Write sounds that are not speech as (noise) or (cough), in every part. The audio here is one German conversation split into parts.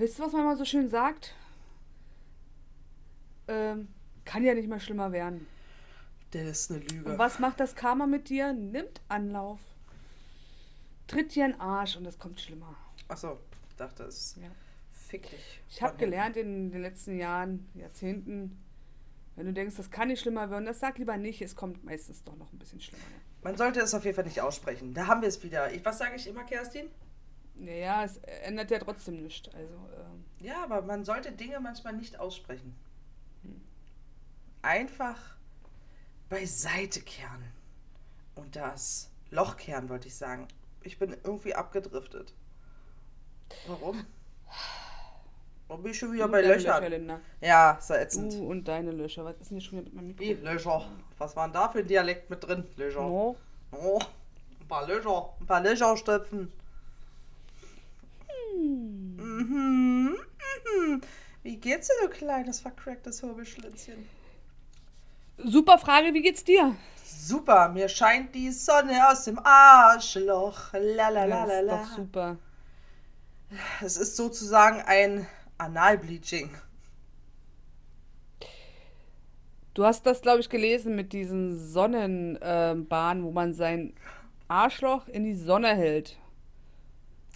wisst ihr, was man mal so schön sagt? Ähm, kann ja nicht mehr schlimmer werden. Das ist eine Lüge. Und was macht das Karma mit dir? Nimmt Anlauf. Tritt dir in den Arsch und es kommt schlimmer. Achso, ich dachte, es Ja. fick dich. Ich habe gelernt in den letzten Jahren, Jahrzehnten, wenn du denkst, das kann nicht schlimmer werden, das sag lieber nicht, es kommt meistens doch noch ein bisschen schlimmer. Man sollte es auf jeden Fall nicht aussprechen. Da haben wir es wieder. Ich, was sage ich immer, Kerstin? Naja, es ändert ja trotzdem nichts. Also, ähm, Ja, aber man sollte Dinge manchmal nicht aussprechen. Hm. Einfach beiseite kehren. Und das Loch kehren, wollte ich sagen. Ich bin irgendwie abgedriftet. Warum? Warum bin ich schon wieder du bei Löchern? Löcher. Ja, ist ja ätzend. Du und deine Löcher. Was ist denn hier schon wieder mit meinem Mikro? Wie? Löcher. Was war denn da für ein Dialekt mit drin? Löcher. No. Oh, ein paar Löcher. Ein paar Löcher stopfen. Hm. Mhm. Mhm. Wie geht's dir, du kleines vercracktes Hobelschlitzchen? Super Frage, wie geht's dir? Super, mir scheint die Sonne aus dem Arschloch. La la la la das ist doch super. Es ist sozusagen ein Analbleaching. Du hast das, glaube ich, gelesen mit diesen Sonnenbahnen, wo man sein Arschloch in die Sonne hält,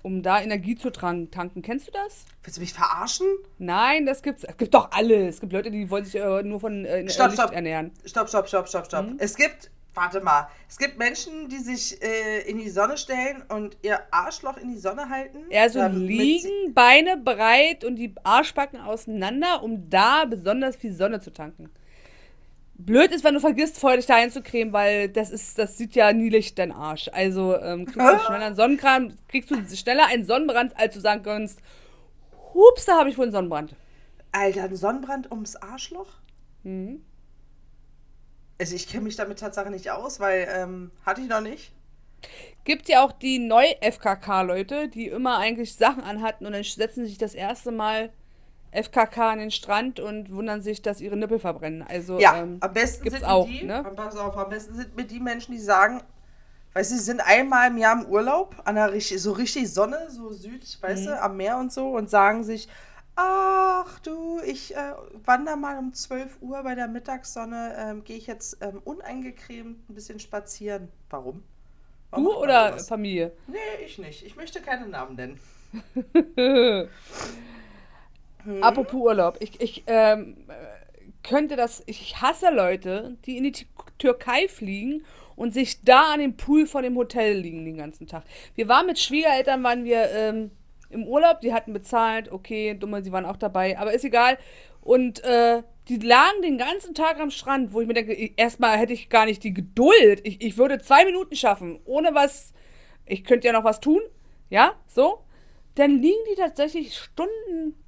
um da Energie zu tanken. Kennst du das? Willst du mich verarschen? Nein, das gibt's. Es gibt doch alles. Es gibt Leute, die wollen sich äh, nur von äh, Stopp, Licht stopp. ernähren. Stopp, stopp, stopp, stopp, stopp. Mhm. Es gibt, warte mal, es gibt Menschen, die sich äh, in die Sonne stellen und ihr Arschloch in die Sonne halten. Eher so liegen, Beine breit und die Arschbacken auseinander, um da besonders viel Sonne zu tanken. Blöd ist, wenn du vergisst, vorher dich da einzucremen, weil das ist, das sieht ja nie Licht, dein Arsch. Also ähm, kriegst du schneller einen Sonnenkram, kriegst du schneller einen Sonnenbrand, als du sagen kannst, hups, da habe ich wohl einen Sonnenbrand. Alter, ein Sonnenbrand ums Arschloch? Mhm. Also ich kenne mich damit tatsächlich nicht aus, weil ähm, hatte ich noch nicht. Gibt ja auch die Neu-FKK-Leute, die immer eigentlich Sachen anhatten und dann setzen sich das erste Mal FKK an den Strand und wundern sich, dass ihre Nippel verbrennen. Also, Ja, ähm, am besten gibt's sind auch, die, ne? pass auf, am besten sind mir die Menschen, die sagen, weißt du, sie sind einmal im Jahr im Urlaub, an der so richtig Sonne, so Süd, weißt Mhm. du, am Meer und so und sagen sich, ach du, ich äh, wandere mal um 12 Uhr bei der Mittagssonne, ähm, gehe ich jetzt ähm, uneingecremt ein bisschen spazieren. Warum? Warum du oder? Familie? Nee, ich nicht. Ich möchte keine Namen nennen. (laughs) Hm? Apropos Urlaub. Ich, ich ähm, äh, könnte das. Ich hasse Leute, die in die Türkei fliegen und sich da an dem Pool vor dem Hotel liegen den ganzen Tag. Wir waren mit Schwiegereltern, waren wir ähm, im Urlaub, die hatten bezahlt, okay, dumme, sie waren auch dabei, aber ist egal. Und äh, die lagen den ganzen Tag am Strand, wo ich mir denke, erstmal hätte ich gar nicht die Geduld. Ich, ich würde zwei Minuten schaffen, ohne was. Ich könnte ja noch was tun, ja, so. Dann liegen die tatsächlich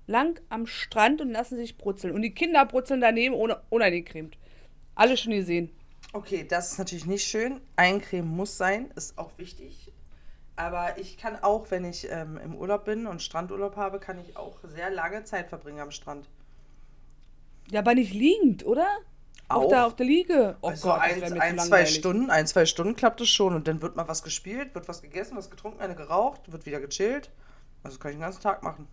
stundenlang am Strand und lassen sich brutzeln. Und die Kinder brutzeln daneben ohne unangecremt. Alle schon gesehen. Okay, das ist natürlich nicht schön. Eincremen muss sein, ist auch wichtig. Aber ich kann auch, wenn ich ähm, im Urlaub bin und Strandurlaub habe, kann ich auch sehr lange Zeit verbringen am Strand. Ja, aber nicht liegend, oder? Auf Auch. der, auf der Liege. Oh also Gott, ein, ein zwei. Stunden, ein, zwei Stunden klappt es schon und dann wird mal was gespielt, wird was gegessen, was getrunken, eine geraucht, wird wieder gechillt. Also kann ich den ganzen Tag machen.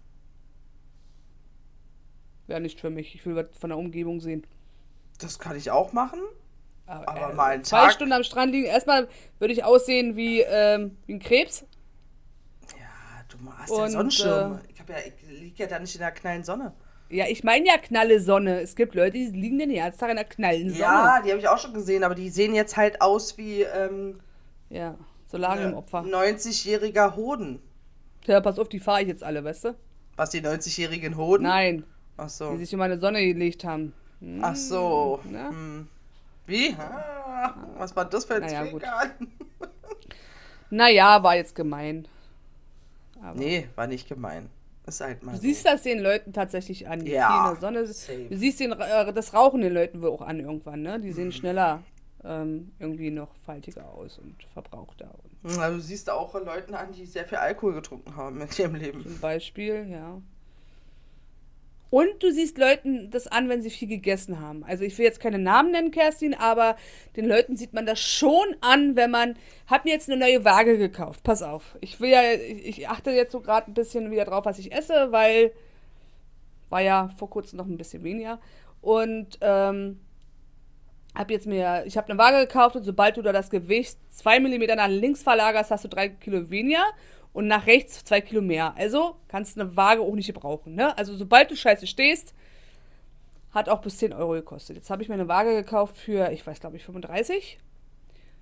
Wäre nicht für mich. Ich will was von der Umgebung sehen. Das kann ich auch machen. Aber, Aber mal einen zwei Tag- Stunden am Strand liegen. Erstmal würde ich aussehen wie, ähm, wie ein Krebs. Ja, du hast ja Und, Sonnenschirm. ich, hab ja, ich liege ja da nicht in der knallen Sonne. Ja, ich meine ja knalle Sonne. Es gibt Leute, die liegen den ganzen Tag in der knallen Sonne. Ja, die habe ich auch schon gesehen, aber die sehen jetzt halt aus wie ähm, Ja, Solariumopfer. 90-jähriger Hoden. Ja, pass auf, die fahre ich jetzt alle, weißt du? Was, die 90-jährigen Hoden? Nein, Ach die so. sich in meine Sonne gelegt haben. Hm, Ach so. Na? Hm. Wie? Ah, was war das für ein Naja, gut. Zwinker? (laughs) Naja, war jetzt gemein. Aber Nee, war nicht gemein. Ist halt mal Du so. siehst das den Leuten tatsächlich an. Die Ja, die in der Sonne. safe. Du siehst den, äh, das Rauchen den Leuten wohl auch an irgendwann, ne? Die sehen schneller ähm, irgendwie noch faltiger aus und verbrauchter. Und Hm, Also, du siehst auch Leuten an, die sehr viel Alkohol getrunken haben in ihrem Leben. zum Beispiel, ja. Und du siehst Leuten das an, wenn sie viel gegessen haben. Also ich will jetzt keine Namen nennen, Kerstin, aber den Leuten sieht man das schon an, wenn man. Hab mir jetzt eine neue Waage gekauft. Pass auf. Ich will ja, ich ich achte jetzt so gerade ein bisschen wieder drauf, was ich esse, weil War ja vor kurzem noch ein bisschen weniger. Und ähm, habe jetzt mir, ich habe eine Waage gekauft und sobald du da das Gewicht 2 mm nach links verlagerst, hast du 3 Kilo weniger und nach rechts 2 Kilo mehr. Also kannst du eine Waage auch nicht gebrauchen. Ne? Also sobald du scheiße stehst, hat auch bis 10 Euro gekostet. Jetzt habe ich mir eine Waage gekauft für, ich weiß glaube ich, 35.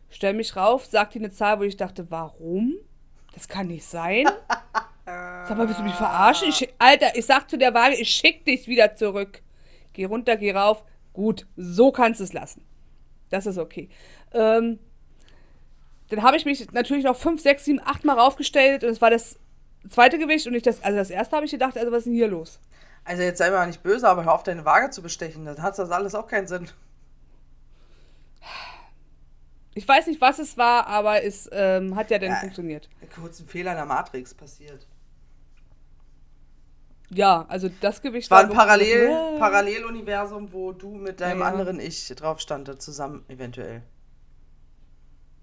Stell mich rauf, sagt die eine Zahl, wo ich dachte, warum? Das kann nicht sein. (laughs) Sag mal, willst du mich verarschen? Ich, Alter, ich sag zu der Waage, ich schick dich wieder zurück. Geh runter, geh rauf. Gut, so kannst du es lassen. Das ist okay. Ähm, dann habe ich mich natürlich noch 5, 6, 7, 8 Mal raufgestellt und es war das zweite Gewicht und nicht das, also das erste habe ich gedacht, also was ist denn hier los? Also jetzt sei mal nicht böse, aber hör auf deine Waage zu bestechen, dann hat das alles auch keinen Sinn. Ich weiß nicht, was es war, aber es ähm, hat ja dann Ja. funktioniert. Kurz ein Fehler in der Matrix passiert. Ja, also das Gewicht Es war ein Parallel. (laughs) Paralleluniversum, wo du mit deinem Ja, anderen Ich drauf standet, zusammen eventuell.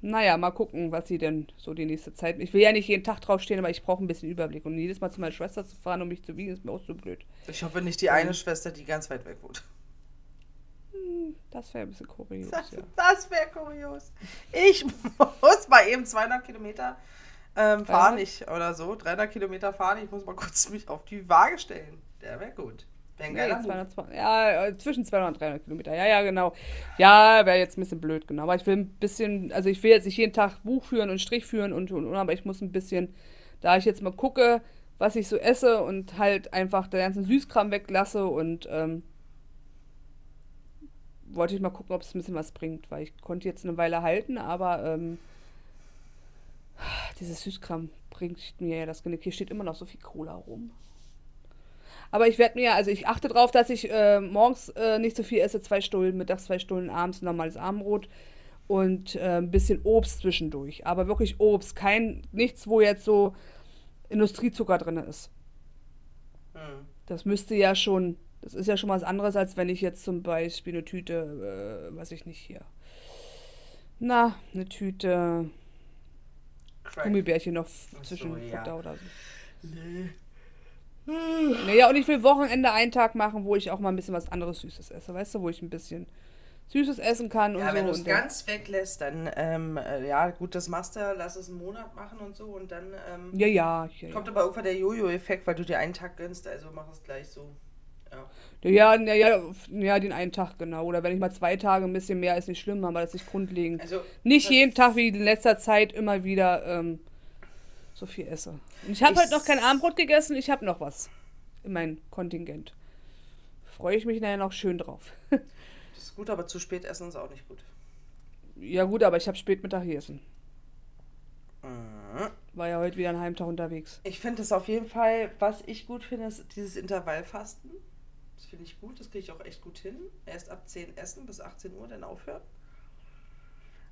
Naja, mal gucken, was sie denn so die nächste Zeit. Ich will ja nicht jeden Tag draufstehen, aber ich brauche ein bisschen Überblick. Und jedes Mal zu meiner Schwester zu fahren, um mich zu wiegen, ist mir auch so blöd. Ich hoffe nicht die eine Schwester, die ganz weit weg wohnt. Das wäre ein bisschen kurios, Das, ja. das wäre kurios. Ich muss mal eben 200 Kilometer ähm, fahren, 300? ich, oder so, 300 Kilometer fahren. Ich muss mal kurz mich auf die Waage stellen. Der wäre gut. Wäre ein Nee, geiler Move. 220, ja, äh, zwischen 200 und 300 Kilometer. Ja, ja, genau. Ja, wäre jetzt ein bisschen blöd, genau. Aber ich will ein bisschen, also ich will jetzt nicht jeden Tag Buch führen und Strich führen und, und, und aber ich muss ein bisschen, da ich jetzt mal gucke, was ich so esse und halt einfach den ganzen Süßkram weglasse und ähm, wollte ich mal gucken, ob es ein bisschen was bringt, weil ich konnte jetzt eine Weile halten, aber ähm, dieses Süßkram bringt mir ja das Genick. Hier steht immer noch so viel Cola rum. Aber ich werde mir, also ich achte darauf, dass ich äh, morgens äh, nicht so viel esse, zwei Stullen, mittags zwei Stullen, abends ein normales Abendbrot und äh, ein bisschen Obst zwischendurch. Aber wirklich Obst, kein, nichts, wo jetzt so Industriezucker drin ist. Hm. Das müsste ja schon, das ist ja schon was anderes, als wenn ich jetzt zum Beispiel eine Tüte, äh, weiß ich nicht hier. Na, eine Tüte Crack. Gummibärchen noch Ach so, zwischen ja. Oder so. Nee. Naja, und ich will Wochenende einen Tag machen, wo ich auch mal ein bisschen was anderes Süßes esse, weißt du, wo ich ein bisschen Süßes essen kann und Ja, so. wenn du es ganz weglässt, dann, ähm, äh, ja, gut, das machst du, lass es einen Monat machen und so und dann ähm, ja, ja, ja, kommt aber irgendwann der Jojo-Effekt, weil du dir einen Tag gönnst, also mach es gleich so. Ja. Ja, ja, ja, ja, den einen Tag, genau. Oder wenn ich mal zwei Tage ein bisschen mehr, ist nicht schlimm, aber das ist nicht grundlegend. Also, Nicht jeden Tag wie in letzter Zeit immer wieder ähm, so viel esse. Und ich habe Ich- halt noch kein Abendbrot gegessen, ich habe noch was in mein Kontingent. Freue ich mich nachher noch schön drauf. (laughs) Das ist gut, aber zu spät essen ist auch nicht gut. ja gut, aber ich habe spät Mittag gegessen. Mhm. War ja heute wieder ein Heimtag unterwegs. Ich finde es auf jeden Fall, was ich gut finde, ist dieses Intervallfasten. Das finde ich gut, das kriege ich auch echt gut hin. Erst ab 10 essen bis 18 Uhr, dann aufhören.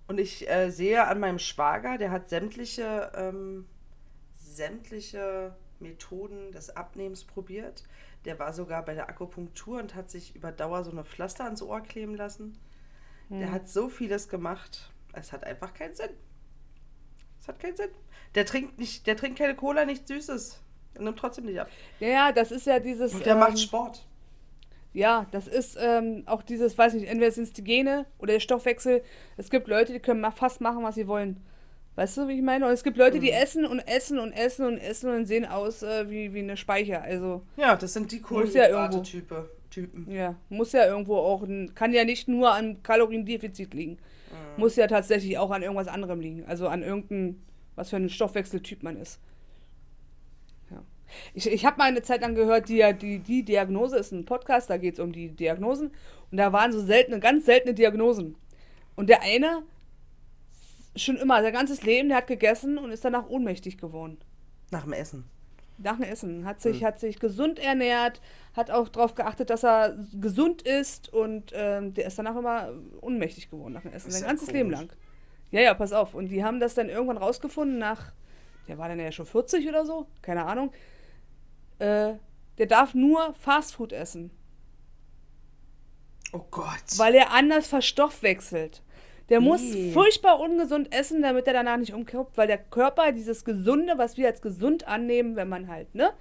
Und ich äh, sehe an meinem Schwager, der hat sämtliche, ähm, sämtliche Methoden des Abnehmens probiert. Der war sogar bei der Akupunktur und hat sich über Dauer so eine Pflaster ans Ohr kleben lassen. Der hat so vieles gemacht. Es hat einfach keinen Sinn. Es hat keinen Sinn. Der trinkt nicht, der trinkt keine Cola, nichts Süßes. Er nimmt trotzdem nicht ab. Ja, ja, das ist ja dieses. Und der ähm, macht Sport. Ja, das ist ähm, auch dieses, weiß nicht, entweder sind es die Gene oder der Stoffwechsel. Es gibt Leute, die können fast machen, was sie wollen. Weißt du, wie ich meine? Und es gibt Leute, die essen und essen und essen und essen und sehen aus äh, wie, wie eine Speicher. Also, Ja, das sind die ja. Kohlenhydrate-Typen. Typen. ja, muss ja irgendwo auch, kann ja nicht nur an Kaloriendefizit liegen. Muss ja tatsächlich auch an irgendwas anderem liegen. Also an irgendeinem, was für ein Stoffwechseltyp man ist. Ja. Ich, ich habe mal eine Zeit lang gehört, die, die, die Diagnose ist ein Podcast, da geht es um die Diagnosen. Und da waren so seltene, ganz seltene Diagnosen. Und der eine, schon immer, sein ganzes Leben, der hat gegessen und ist danach ohnmächtig geworden. Nach dem Essen. Nach dem Essen. Hat sich, hat sich gesund ernährt, hat auch darauf geachtet, dass er gesund ist und ähm, der ist danach immer ohnmächtig geworden nach dem Essen. Sein ganzes Leben komisch. lang. Ja, ja, pass auf. Und die haben das dann irgendwann rausgefunden nach, der war dann ja schon 40 oder so, keine Ahnung. Äh, der darf nur Fastfood essen, Oh Gott. weil er anders verstoffwechselt. Der muss furchtbar ungesund essen, damit er danach nicht umkippt, weil der Körper dieses Gesunde, was wir als gesund annehmen, wenn man halt, ne,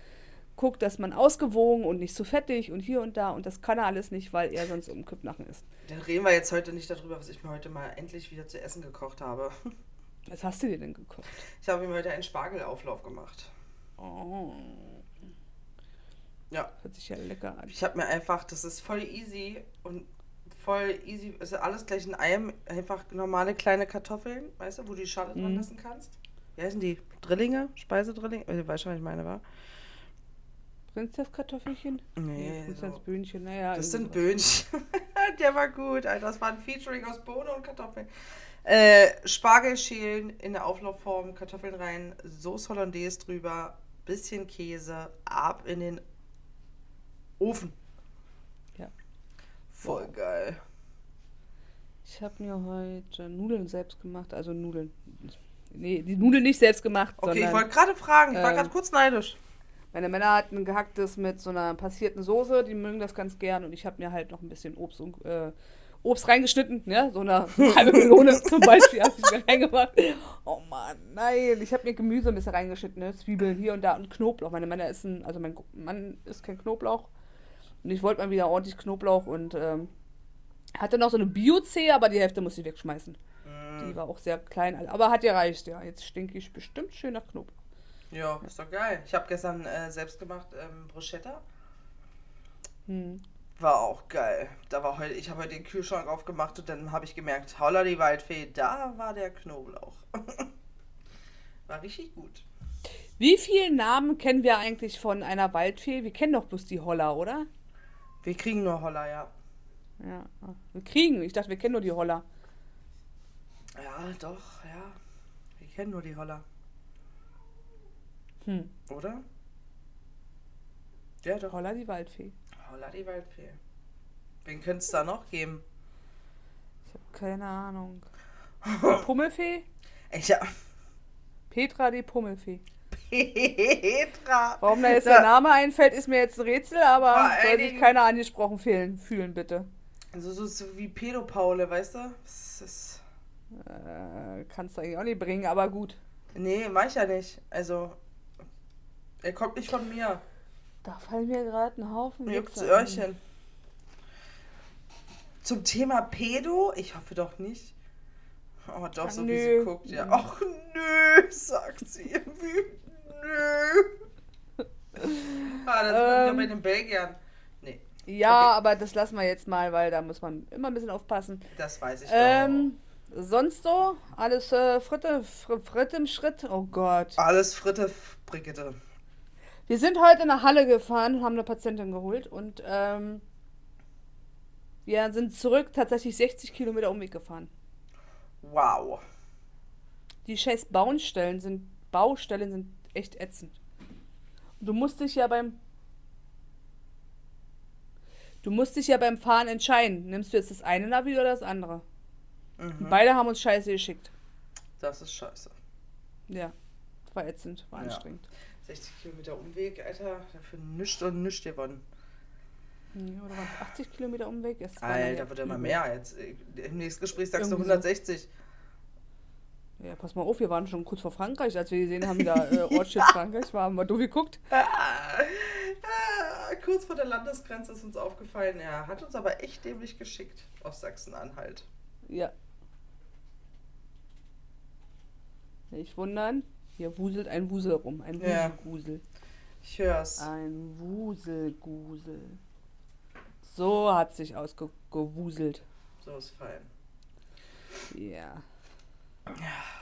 guckt, dass man ausgewogen und nicht so fettig und hier und da und das kann er alles nicht, weil er sonst um Kippnachen ist. Dann reden wir jetzt heute nicht darüber, was ich mir heute mal endlich wieder zu essen gekocht habe. (laughs) Was hast du dir denn gekocht? Ich habe mir heute einen Spargelauflauf gemacht. Oh, Ja, hört sich ja lecker an. ich habe mir einfach, das ist voll easy und voll easy, ist alles gleich in einem, einfach normale kleine Kartoffeln, weißt du, wo du die Schale dran Mhm. lassen kannst. Wie heißen die? Drillinge? Speisedrillinge? Ich weiß schon, was ich meine, war? Prinzesskartoffelchen? Nee, so. Prinzessbühnchen, naja. Das sind. Böhnchen. (laughs) Der war gut, Alter. Das war ein Featuring aus Bohnen und Kartoffeln. Äh, Spargel schälen in der Auflaufform, Kartoffeln rein, Sauce Hollandaise drüber, bisschen Käse, ab in den Ofen. Voll geil. Ich habe mir heute Nudeln selbst gemacht, also Nudeln. Nee, die Nudeln nicht selbst gemacht, Okay, ich sondern wollte gerade fragen, ich war ähm, gerade kurz neidisch. meine Männer hatten gehacktes mit so einer passierten Soße, die mögen das ganz gern und ich habe mir halt noch ein bisschen Obst und äh, Obst reingeschnitten, ne? So eine (laughs) halbe Melone zum Beispiel habe ich mir reingemacht. Oh Mann, nein. Ich habe mir Gemüse ein bisschen reingeschnitten, ne? Zwiebeln hier und da und Knoblauch. Meine Männer essen, also mein Mann isst kein Knoblauch. Und ich wollte mal wieder ordentlich Knoblauch und ähm, hatte noch so eine Bio-Zehe, aber die Hälfte muss ich wegschmeißen. Mm. Die war auch sehr klein, aber hat ja reicht, ja. Jetzt stinke ich bestimmt schön nach Knoblauch. Ja, ist doch geil. Ich habe gestern äh, selbst gemacht ähm, Bruschetta. Hm. War auch geil. Da war heute, ich habe heute den Kühlschrank aufgemacht und dann habe ich gemerkt, holla die Waldfee, da war der Knoblauch. (laughs) war richtig gut. Wie viele Namen kennen wir eigentlich von einer Waldfee? Wir kennen doch bloß die Holler, oder? Wir kriegen nur Holla, ja. Ja. Wir kriegen. Ich dachte, wir kennen nur die Holler. Ja, doch, ja. Wir kennen nur die Holla, Hm. oder? Ja, doch. Holler die Waldfee. Holla die Waldfee. Wen könnte es da noch geben? Ich habe keine Ahnung. (laughs) Pummelfee? Ich hab Petra die Pummelfee. Petra. Warum da jetzt der Name einfällt, ist mir jetzt ein Rätsel, aber soll sich keiner angesprochen fühlen, fühlen bitte. So, so, so wie Pedopaule, weißt du? Das ist, Äh, kannst du eigentlich auch nicht bringen, aber gut. nee, mach ich ja nicht. Also, er kommt nicht von mir. Da fallen mir gerade ein Haufen juckt's. Öhrchen. Zum Thema Pedo? Ich hoffe doch nicht. Oh, doch, Ach, so wie nö. sie guckt, ja. Ach, nö, (laughs) sagt sie. Wie, nö. Ah, da sind wir Ähm. bei den Belgiern. Nee, Ja, Okay. aber das lassen wir jetzt mal, weil da muss man immer ein bisschen aufpassen. das weiß ich Ähm, sonst so? Alles äh, Fritte, Fr Fritt im Schritt? Oh Gott. doch. Alles Fritte, Brigitte. Wir sind heute in eine Halle gefahren und haben eine Patientin geholt und ähm, wir sind zurück tatsächlich 60 Kilometer Umweg gefahren. Wow. Die scheiß Baustellen sind, Baustellen sind echt ätzend. Du musst dich ja beim Du musst dich ja beim Fahren entscheiden. Nimmst du jetzt das eine Navi oder das andere? Mhm. beide haben uns Scheiße geschickt. Das ist scheiße. Ja, war ätzend, war Ja. anstrengend. 60 Kilometer Umweg, Alter. Dafür nichts und nichts gewonnen. Ja, oder waren es 80 Kilometer Umweg? Es Alter, wird immer übel. mehr. Jetzt, Im nächsten Gespräch sagst du Irgendwie so. 160. Ja, pass mal auf, wir waren schon kurz vor Frankreich, als wir gesehen haben, da äh, (laughs) Ortsschiff Frankreich war, haben wir doof geguckt. Ah, ah, kurz vor der Landesgrenze ist uns aufgefallen, er hat uns aber echt dämlich geschickt aus Sachsen-Anhalt. Ja. Nicht wundern, hier wuselt ein Wusel rum, ein Ja. Wuselgusel. Ich hör's. Ein Wuselgusel. So hat sich ausgewuselt. So ist fein. Ja.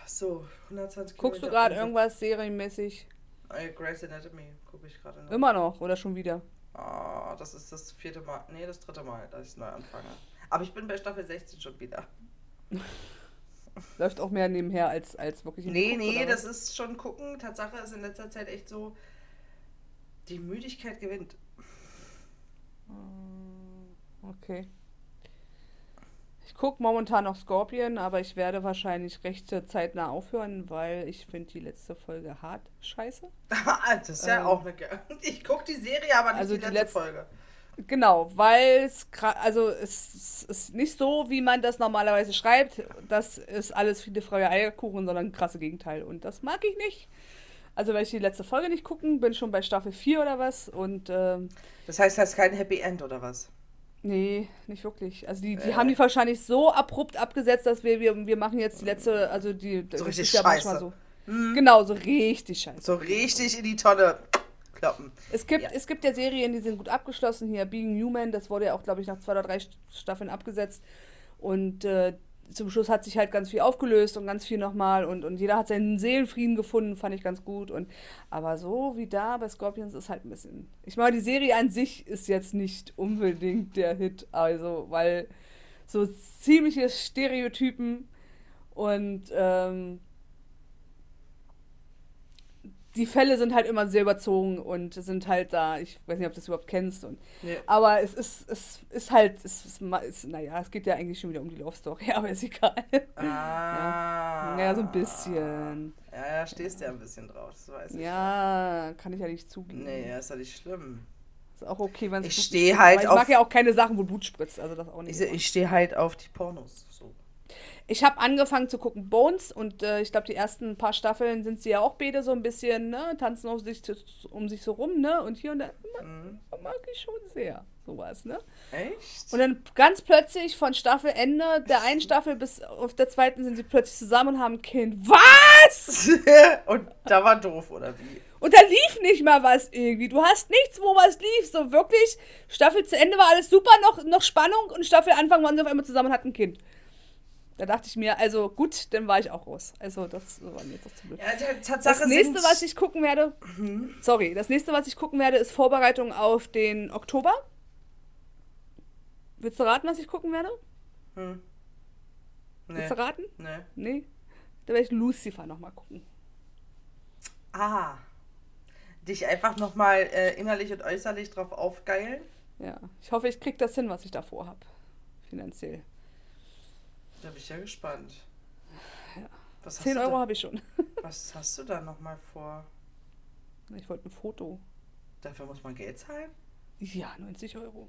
So, 120 Guckst du Kilometer gerade Umweg. irgendwas serienmäßig? Äh, Grey's Anatomy gucke ich gerade noch. Immer noch oder schon wieder? Ah, das ist das vierte Mal, nee, das dritte Mal, dass ich neu anfange. Aber ich bin bei Staffel 16 schon wieder. (laughs) Läuft auch mehr nebenher als, als wirklich Nee, geguckt, nee, das ist schon gucken. Tatsache ist in letzter Zeit echt so, die Müdigkeit gewinnt. Okay. Ich gucke momentan noch Scorpion, aber ich werde wahrscheinlich recht zeitnah aufhören, weil ich finde die letzte Folge hart scheiße. (laughs) das ist ja Ähm. auch eine ge- (laughs) Ich gucke die Serie, aber nicht Also die die letzte Folge. Genau, weil es also es, es ist nicht so, wie man das normalerweise schreibt. Das ist alles viele freie Eierkuchen, sondern ein krasse Gegenteil. Und das mag ich nicht. Also werde ich die letzte Folge nicht gucken, bin schon bei Staffel 4 oder was und ähm, Das heißt, das ist kein Happy End oder was? Nee, nicht wirklich. Also die, die Äh. haben die wahrscheinlich so abrupt abgesetzt, dass wir, wir, wir machen jetzt die letzte, also die das richtig ist ja scheiße. so. Genau, so richtig scheiße. So richtig in die Tonne kloppen. Es gibt, Ja. es gibt ja Serien, die sind gut abgeschlossen. Hier Being Human, das wurde ja auch, glaube ich, nach zwei oder drei Staffeln abgesetzt. Und äh, zum Schluss hat sich halt ganz viel aufgelöst und ganz viel nochmal. Und, und jeder hat seinen Seelenfrieden gefunden, fand ich ganz gut. Und, aber so wie da bei Scorpions ist halt ein bisschen. Ich meine, die Serie an sich ist jetzt nicht unbedingt der Hit. Also, weil so ziemliche Stereotypen und ähm, die Fälle sind halt immer sehr überzogen und sind halt da, ich weiß nicht, ob du das überhaupt kennst. Und, Nee. Aber es ist, es ist halt, es ist, es, naja, es geht ja eigentlich schon wieder um die Love Story, (laughs) aber ist egal. Ah. Ja, so ein bisschen. Ja, ja, stehst ja ein bisschen drauf, das weiß ich. Ja, kann ich ja nicht zugeben. Nee, ja, ist ja nicht schlimm. Ist auch okay, wenn es Ich Blut steh spritzt, halt aber Ich auf- mag ja auch keine Sachen, wo Blut spritzt, also das auch nicht. Ich, ich stehe halt auf die Pornos. So. Ich habe angefangen zu gucken Bones und äh, ich glaube, die ersten paar Staffeln sind sie ja auch beide so ein bisschen, ne, tanzen auf sich, um sich so rum, ne, und hier und da. Mhm. Mag ich schon sehr, sowas, ne. Echt? Und dann ganz plötzlich von Staffelende der einen (laughs) Staffel bis auf der zweiten sind sie plötzlich zusammen und haben ein Kind. Was? (laughs) Und da war doof, oder wie? Und da lief nicht mal was irgendwie. Du hast nichts, wo was lief. So wirklich, Staffel zu Ende war alles super, noch, noch Spannung und Staffel Anfang waren sie auf einmal zusammen und hatten ein Kind. Da dachte ich mir, also gut, dann war ich auch raus. Also das war mir jetzt auch zu blöd. Ja, Das Tatsache nächste, was ich gucken werde, sorry, das nächste, was ich gucken werde, ist Vorbereitung auf den Oktober. Willst du raten, was ich gucken werde? Hm. Nee. Willst du raten? Nee. Nee. Da werde ich Lucifer nochmal gucken. Ah. Dich einfach nochmal äh, innerlich und äußerlich drauf aufgeilen. Ja. Ich hoffe, ich kriege das hin, was ich davor habe. Finanziell. Da bin ich ja gespannt. Was 10 hast Euro habe ich schon. (laughs) Was hast du da nochmal vor? Ich wollte ein Foto. Dafür muss man Geld zahlen? Ja, 90 Euro.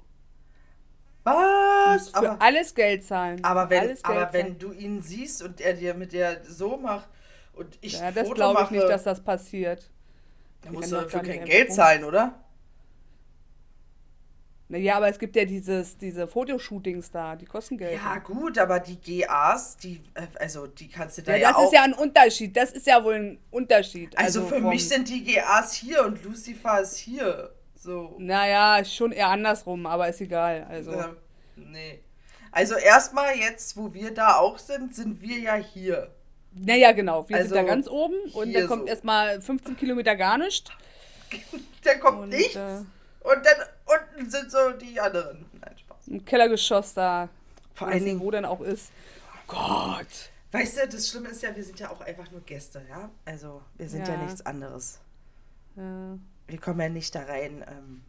Was? Für Aber, alles Geld zahlen. aber, wenn, Geld aber wenn zahlen. du ihn siehst und er dir mit dir so macht und ich Ja, ein das glaube ich nicht, dass das passiert. dann musst du dafür kein Geld zahlen, oder? Naja, aber es gibt ja dieses, diese Fotoshootings da, die kosten Geld. Ja, gut, aber die GAs, die, äh, also die kannst du da Ja, ja, das auch. ist ja ein Unterschied. Das ist ja wohl ein Unterschied. also, für vom- mich sind die GAs hier und Lucifer ist hier. So. Naja, schon eher andersrum, aber ist egal. Also. Äh, nee. Also erstmal jetzt, wo wir da auch sind, sind wir ja hier. Naja, genau. Wir Also, sind da ganz oben und dann kommt so. erstmal 15 Kilometer gar nicht. (laughs) Dann kommt Und, nichts äh, und dann unten sind so die anderen. Nein, Spaß. Im Kellergeschoss da. Vor allen Dingen, wo denn auch ist. Gott. weißt du, das Schlimme ist ja, wir sind ja auch einfach nur Gäste, ja? Also wir sind ja, Ja. nichts anderes. Ja. Wir kommen ja nicht da rein. Ähm,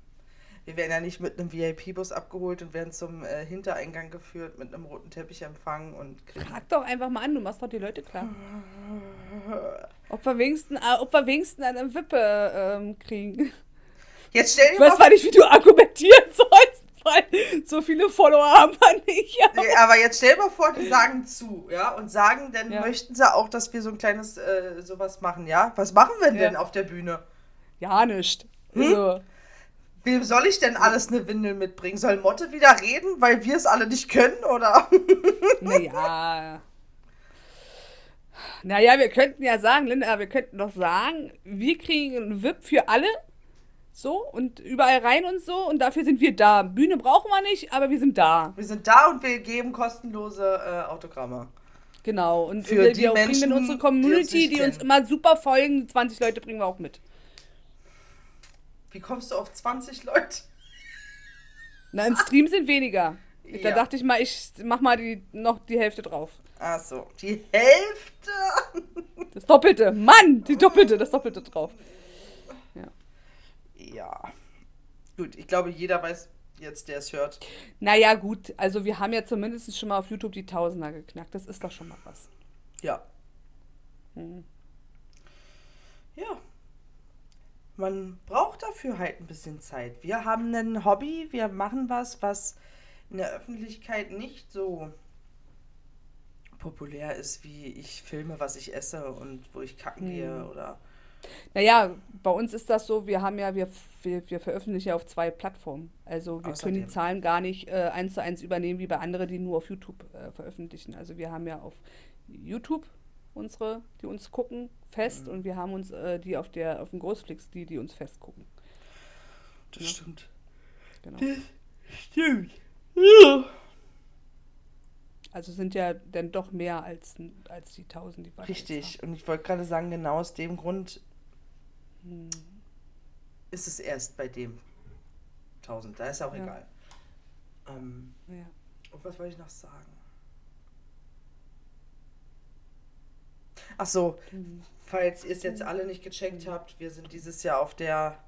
wir werden ja nicht mit einem VIP-Bus abgeholt und werden zum äh, Hintereingang geführt, mit einem roten Teppich empfangen und kriegen. Frag doch einfach mal an, du machst doch die Leute klar. (laughs) Ob wir wenigstens, äh, ob wir wenigstens eine Wippe ähm, kriegen. Jetzt stell Ich dir weiß mal nicht, wie du argumentieren sollst, weil so viele Follower haben wir nicht. Aber (laughs) Nee, aber jetzt stell dir mal vor, die sagen zu, ja, und sagen, dann Ja. möchten sie auch, dass wir so ein kleines äh, sowas machen, ja? Was machen wir denn Ja. auf der Bühne? ja, nicht. Hm? Also, Wem soll ich denn alles eine Windel mitbringen? Soll Motte wieder reden, weil wir es alle nicht können, oder? (laughs) naja. Naja, wir könnten ja sagen, Linda, wir könnten doch sagen, wir kriegen einen VIP für alle. So, und überall rein und so. Und dafür sind wir da. Bühne brauchen wir nicht, aber wir sind da. Wir sind da und wir geben kostenlose äh, Autogramme. Genau. Und Für wir, die wir bringen Menschen, in unsere die uns Community, die uns immer super folgen. Die 20 Leute bringen wir auch mit. Wie kommst du auf 20 Leute? Na, im Stream sind weniger. (laughs) Da Ja. dachte ich mal, ich mach mal die, noch die Hälfte drauf. Ach so, die Hälfte. (laughs) Das Doppelte. Mann, die Doppelte, das Doppelte drauf. Ja. Gut, ich glaube, jeder weiß jetzt, der es hört. Naja, gut. Also wir haben ja zumindest schon mal auf YouTube die Tausender geknackt. Das ist doch schon mal was. Ja. Hm. Ja. Man braucht dafür halt ein bisschen Zeit. Wir haben ein Hobby, wir machen was, was in der Öffentlichkeit nicht so populär ist, wie ich filme, was ich esse und wo ich kacken Hm. gehe oder Naja, bei uns ist das so, wir haben ja, wir, wir, wir veröffentlichen ja auf zwei Plattformen. Also wir können die Außerdem. Zahlen gar nicht äh, eins zu eins übernehmen wie bei anderen, die nur auf YouTube äh, veröffentlichen. Also wir haben ja auf YouTube unsere, die uns gucken, fest und wir haben uns äh, die auf der auf dem Großflix, die, die uns fest gucken. Das Ja. stimmt. Genau. Stimmt. Ja. Also sind ja dann doch mehr als, als die 1000, die wir jetzt Richtig. Und ich wollte gerade sagen, genau aus dem Grund. Hm. ist es erst bei dem 1000. Da ist auch Ja. egal. Ähm, Ja. und was wollte ich noch sagen? Ach so, Hm. falls ihr es jetzt alle nicht gecheckt habt, wir sind dieses Jahr auf der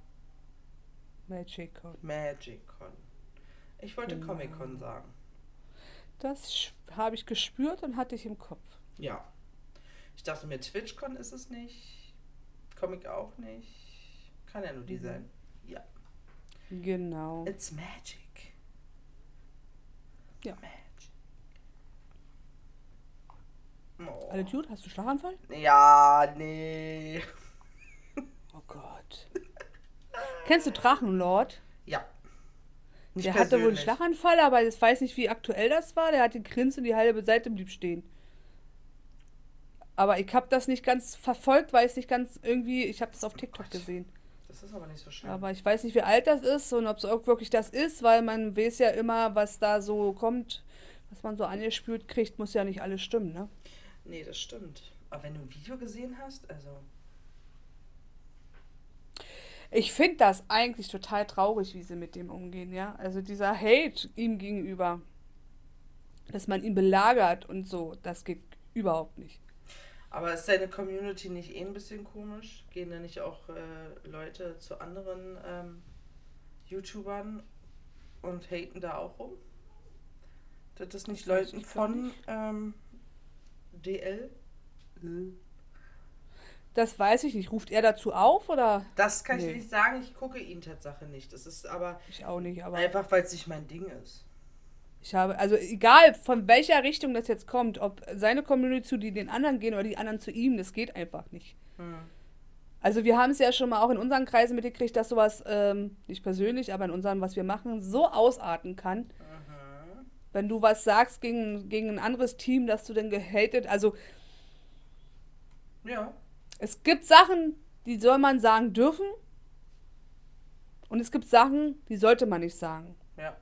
Magic Con. Magic Con. Ich wollte Genau. Comic Con sagen. Das habe ich gespürt und hatte ich im Kopf. Ja. Ich dachte mir, TwitchCon ist es nicht. Comic auch nicht. Kann ja nur die Mhm. sein. Ja. Genau. It's magic. Ja. Magic. Oh. Alle Dude, hast du Schlaganfall? Ja, nee. Oh Gott. Kennst du Drachenlord? Nicht Der hatte wohl einen persönlich. Schlaganfall, aber ich weiß nicht, wie aktuell das war. Der hat den Grins und die halbe Seite blieb stehen. Aber ich habe das nicht ganz verfolgt, weil ich nicht ganz irgendwie, ich habe das auf TikTok Gott. gesehen. Das ist aber nicht so schlimm. Aber ich weiß nicht, wie alt das ist und ob es auch wirklich das ist, weil man weiß ja immer, was da so kommt, was man so angespült kriegt, muss ja nicht alles stimmen, ne? nee, das stimmt. Aber wenn du ein Video gesehen hast, also. Ich finde das eigentlich total traurig, wie sie mit dem umgehen, ja. Also dieser Hate ihm gegenüber, dass man ihn belagert und so, das geht überhaupt nicht. Aber ist deine Community nicht eh ein bisschen komisch? Gehen da nicht auch äh, Leute zu anderen ähm, YouTubern und haten da auch rum? Das ist nicht Das weiß Leuten von ähm, DL? Das weiß ich nicht. Ruft er dazu auf oder? Das kann Nee. ich nicht sagen, ich gucke ihn Tatsache nicht. Das ist aber Ich auch nicht, aber einfach, weil es nicht mein Ding ist. ich habe, also egal von welcher Richtung das jetzt kommt, ob seine Community zu die den anderen gehen oder die anderen zu ihm, das geht einfach nicht. Hm. Also wir haben es ja schon mal auch in unseren Kreisen mitgekriegt, dass sowas, ähm, nicht persönlich, aber in unseren, was wir machen, so ausarten kann. Mhm. Wenn du was sagst gegen, gegen ein anderes Team, dass du dann gehatet, also Ja. Es gibt Sachen, die soll man sagen dürfen und es gibt Sachen, die sollte man nicht sagen. Ja.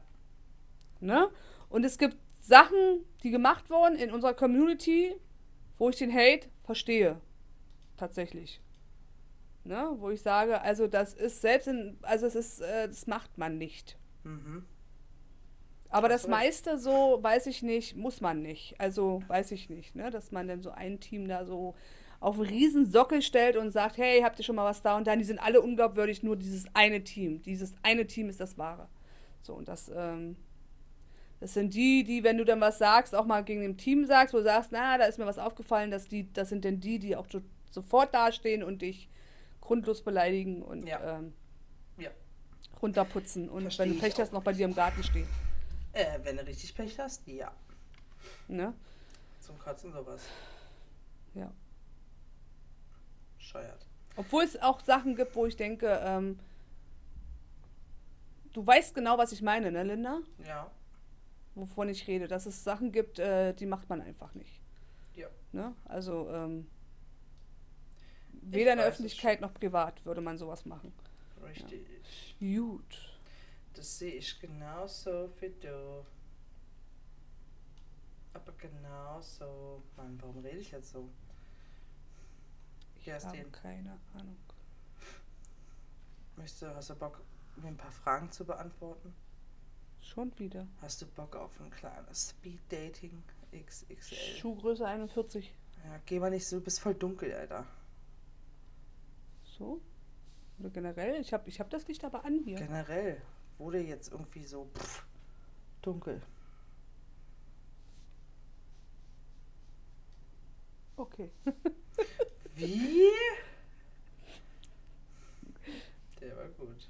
Ne? Und es gibt Sachen, die gemacht wurden in unserer Community, wo ich den Hate verstehe. Tatsächlich. Ne? Wo ich sage, also das ist selbst in, also es ist, äh, das macht man nicht. Mhm. Aber das meiste so, weiß ich nicht, muss man nicht. Also weiß ich nicht, ne? Dass man dann so ein Team da so auf einen riesen Sockel stellt und sagt, hey, habt ihr schon mal was da und dann, die sind alle unglaubwürdig, nur dieses eine Team. Dieses eine Team ist das Wahre. So, und das, ähm, das sind die, die, wenn du dann was sagst, auch mal gegen dem Team sagst, wo du sagst, na, da ist mir was aufgefallen, dass die, das sind denn die, die auch so, sofort dastehen und dich grundlos beleidigen und Ja. ähm, Ja. runterputzen und Versteh wenn du Pech hast, noch bei dir im Garten stehen. Äh, wenn du richtig Pech hast, ja. Ne? Zum Kotzen sowas. Ja. Scheuert. Obwohl es auch Sachen gibt, wo ich denke, ähm, du weißt genau, was ich meine, ne, Linda? Ja. Wovon ich rede. Dass es Sachen gibt, äh, die macht man einfach nicht. Ja. Ne? Also, ähm, weder in der Öffentlichkeit noch privat würde man sowas machen. Richtig. Gut. Das sehe ich genauso wie du. Aber genauso. Mann, warum rede ich jetzt so? Den. keine Ahnung. Möchtest du, hast du Bock, mir ein paar Fragen zu beantworten? Schon wieder. Hast du Bock auf ein kleines Speed Dating XXL? Schuhgröße 41. Ja, geh mal nicht so, du bist voll dunkel, Alter. So? Oder generell? Ich habe ich hab das Licht aber an hier. Generell wurde jetzt irgendwie so pff, dunkel. Okay. (laughs) Wie? Der war gut.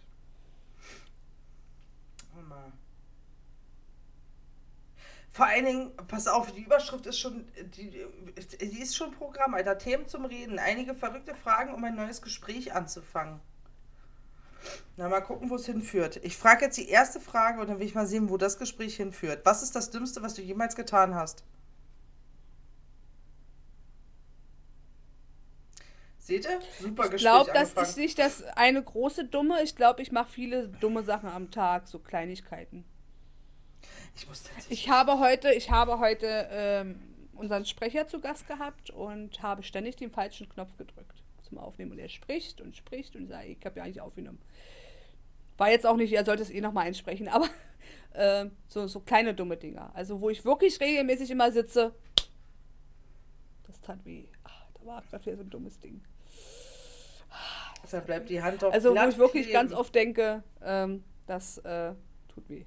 Oh Mama. Vor allen Dingen, pass auf, die Überschrift ist schon, die, die ist schon Programm, Alter. Themen zum Reden. Einige verrückte Fragen, um ein neues Gespräch anzufangen. Na, mal gucken, wo es hinführt. Ich frage jetzt die erste Frage und dann will ich mal sehen, wo das Gespräch hinführt. Was ist das Dümmste, was du jemals getan hast? Seht ihr? Super Ich glaube, das angefangen. ist nicht das eine große Dumme. Ich glaube, ich mache viele dumme Sachen am Tag, so Kleinigkeiten. Ich muss. Ich habe heute, ich habe heute ähm, unseren Sprecher zu Gast gehabt und habe ständig den falschen Knopf gedrückt zum Aufnehmen. Und er spricht und spricht und sagt, ich habe ja eigentlich aufgenommen. War jetzt auch nicht, er sollte es eh nochmal einsprechen, (laughs) aber ähm, so, so kleine dumme Dinger. Also wo ich wirklich regelmäßig immer sitze, das tat weh. Ach, da war gerade wieder so ein dummes Ding. Da bleibt die Hand auf Also wo ich wirklich kleben. ganz oft denke, ähm, das äh, tut weh.